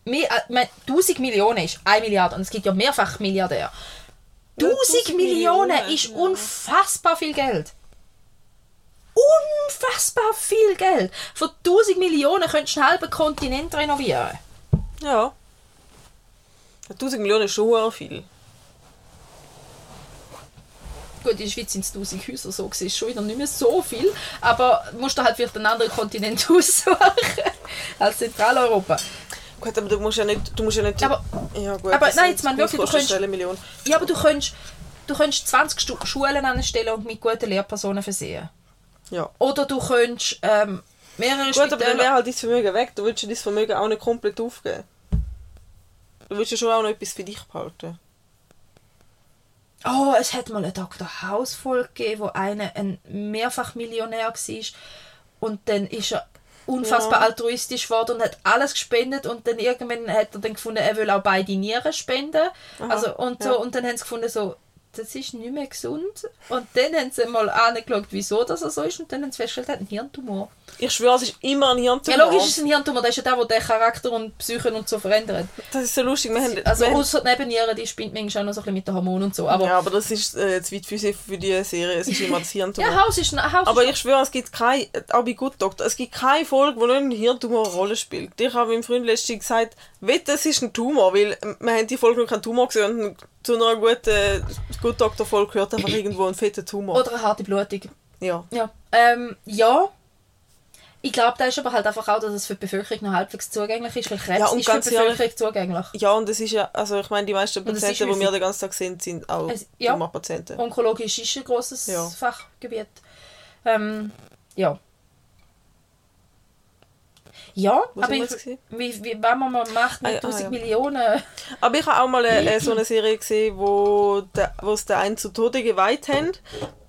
Mehr, äh, mein, 1000 Millionen ist 1 Milliarde und es gibt ja mehrfach Milliardär. 1000 1000 Millionen Millionen, ist ja. unfassbar viel Geld. Unfassbar viel Geld. Für 1000 Millionen könntest du einen halben Kontinent renovieren. Ja. 1000 Millionen ist schon viel. Gut, in der Schweiz sind es 1000 Häuser, so ist schon wieder nicht mehr so viel. Aber musst du halt vielleicht einen anderen Kontinent aussuchen als Zentraleuropa. Gut, aber du musst ja nicht... Du musst ja nicht Aber- ja, gut, aber nein, jetzt mal wirklich, du könntest-. Ja, aber du könntest, du könntest 20 Stu Schulen anstellen und mit guten Lehrpersonen versehen. Ja. Oder du könntest ähm, mehrere Gut, aber dann Spitäler... wäre halt dein Vermögen weg. Du willst ja dein Vermögen auch nicht komplett aufgeben. Du willst ja schon auch noch etwas für dich behalten. Oh, es hat mal eine Dr. House-Folge gegeben, wo einer ein Mehrfachmillionär war und dann ist er unfassbar Ja. altruistisch geworden und hat alles gespendet und dann irgendwann hat er dann gefunden, er will auch beide Nieren spenden. also, und, so, ja. und dann haben sie gefunden, so, das ist nicht mehr gesund. Und dann haben sie mal angeschaut, wieso das so ist und dann haben sie festgestellt, einen Hirntumor. Ich schwöre, es ist immer ein Ja, Hirntumor. logisch ist es ein Hirntumor, das ist ja der, der den Charakter und Psyche und so verändert. Das ist so lustig. Wir haben, Also außer die Nebennieren, die spinnt manchmal auch noch so ein bisschen mit den Hormonen und so. Aber ja, aber das ist äh, zu weit für, die Serie. Es ist immer das Hirntumor. ja, Haus ist ein Haus Aber ich schwöre, es gibt keine, auch bei Good Doctor, es gibt keine Folge, wo nicht ein Hirntumor eine Rolle spielt. Ich habe meinem Freund letztens gesagt, wette, es ist ein Tumor, weil ähm, wir haben die Folge noch keinen Tumor gesehen und zu einer guten Good Doctor Folge gehört einfach irgendwo ein fetter Tumor. Oder eine harte Blutung. ja. Ja. Ähm, ja. Ich glaube, da ist aber halt einfach auch, dass es für die Bevölkerung noch halbwegs zugänglich ist, weil Krebs Ja, und ist für ganz die Bevölkerung zugänglich. ja, und es ist ja, also ich meine, die meisten Patienten, die wir den ganzen Tag sehen, sind auch Es- ja. Tumorpatienten. Onkologisch ist ein grosses Ja. Fachgebiet. Ähm, ja. Ja, Wo aber ich, wie, wie, wenn man mal macht mit Ah, ja, 1000 ah, ja. Millionen. Aber ich habe auch mal äh, so eine Serie gesehen, wo, der, wo es der einen zu Tode geweiht haben.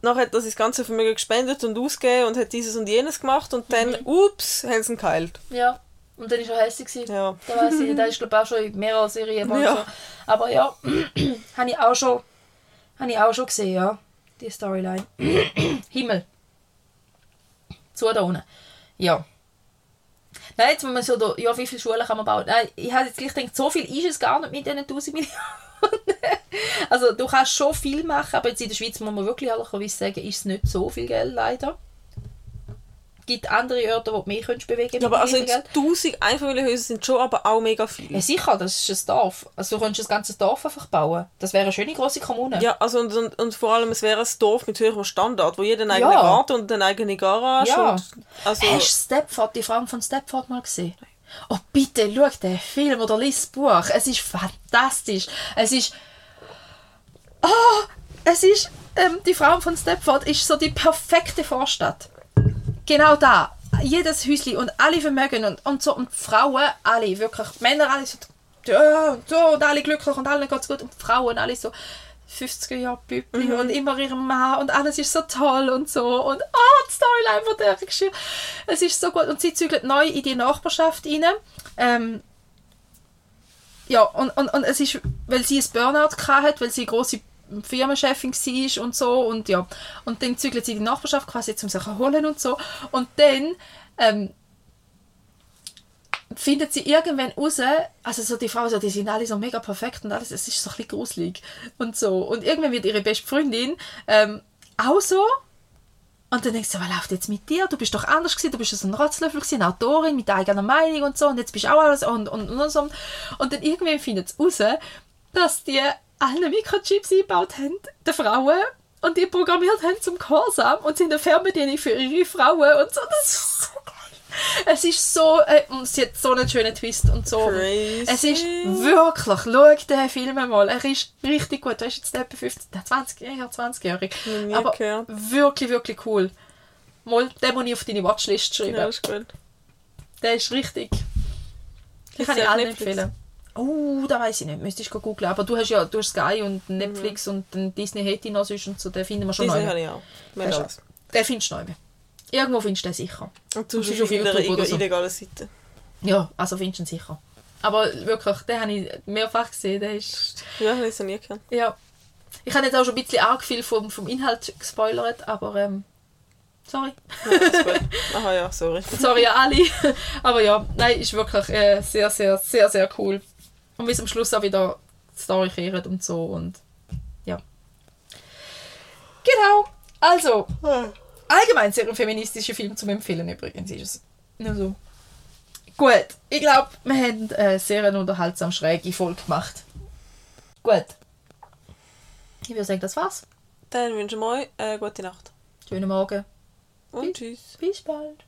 Nachher hat er das ganze Vermögen gespendet und ausgegeben und hat dieses und jenes gemacht und dann, Mhm. ups, haben sie ihn geheilt. Ja. Und dann war er hässlich. Ja. Da weiß ich, da ist glaube ich auch schon in mehreren Serien. Ja. So. Aber ja, habe ich auch schon, habe ich auch schon gesehen, ja, die Storyline. Himmel. Zu da unten. Ja. Jetzt wenn man so, da, ja, wie viele Schulen kann man bauen? Nein, ich habe jetzt gleich gedacht, so viel ist es gar nicht mit diesen 1000 Millionen. also du kannst schon viel machen, aber jetzt in der Schweiz muss man wirklich ehrlicherweise sagen, ist es nicht so viel Geld leider. Es gibt andere Orte, wo du mehr könntest bewegen Ja, aber also jetzt 1000 Einfamilienhäuser sind schon aber auch mega viel. Ja, sicher, das ist ein Dorf. Also du könntest das ganze Dorf einfach bauen. Das wäre eine schöne große Kommune. Ja, also und, und, und vor allem, es wäre ein Dorf mit höherem Standard, wo jeder einen eigenen Ja. Garten und eine eigene Garage Ja. und also Hast du Stepford, die Frauen von Stepford mal gesehen? Oh bitte, schau den Film oder lies das Buch. Es ist fantastisch. Es ist... Oh, es ist... Ähm, die Frauen von Stepford ist so die perfekte Vorstadt. Genau da. Jedes Häuschen und alle Vermögen und, und so. Und die Frauen, alle, wirklich. Männer, alle so... Ja, und so und alle glücklich und allen geht's gut. Und die Frauen, alle so... 50er Jahre Bübli Mhm. und immer ihrem Mann und alles ist so toll und so und ah, die Storyline von der Geschichte es ist so gut und sie zügelt neu in die Nachbarschaft rein ähm, ja und, und, und es ist weil sie ein Burnout hat weil sie große Firmenchefin war und so und ja und dann zügelt sie in die Nachbarschaft quasi zum sich erholen und so und dann ähm, findet sie irgendwann raus, also so die Frauen, so, die sind alle so mega perfekt und alles, es ist so ein bisschen gruselig und so. Und irgendwann wird ihre beste Freundin ähm, auch so. Und dann denkst du, was läuft jetzt mit dir? Du bist doch anders gewesen, du bist so ein Rotzlöffel gewesen, eine Autorin mit eigener Meinung und so und jetzt bist du auch alles und, und, und so. Und dann irgendwann findet es raus, dass die alle Mikrochips eingebaut haben, die Frauen, und die programmiert haben zum Gehorsam und sind eine Fernbedienung für ihre Frauen und so. Das ist so geil. Es ist so, äh, und sie hat so einen schönen Twist und so. Crazy. Es ist wirklich, schau den Film mal, er ist richtig gut. Er ist jetzt etwa 15, 20, eher 20-jährig. Noch nie Aber gehört. wirklich, wirklich cool. Mal, den muss ich auf deine Watchlist schreiben. Ja, ist gut. Der ist richtig. Den kann ich ja allen empfehlen. Oh, da weiß ich nicht. Müsstest du googeln. Aber du hast ja du hast Sky und Netflix und den Disney hätte ich noch sonst und so. Den finden wir schon Disney neu. habe ich auch. Den findest du neu. Irgendwo findest du den sicher. Und du bist auf YouTube irgendeiner oder so. illegalen Seite. Ja, also findest du ihn sicher. Aber wirklich, den habe ich mehrfach gesehen. Der ist, Ja, ich habe nie gekannt. ja. Ich habe jetzt auch schon ein bisschen arg viel vom, vom Inhalt gespoilert, aber ähm, sorry. Ja. Aha, ja, sorry. Sorry an alle. Aber ja, nein, ist wirklich äh, sehr, sehr, sehr, sehr cool. Und bis am Schluss auch wieder die Story kehrt und so und ja. Genau. Also, allgemein sehr ein feministischer Film zum Empfehlen übrigens ist es. Nur so. Gut, ich glaube, wir haben eine sehr unterhaltsam schräge Folge gemacht. Gut. Ich würde sagen, das war's. Dann wünschen wir euch eine gute Nacht. Schönen Morgen. Und tschüss. Bis bald.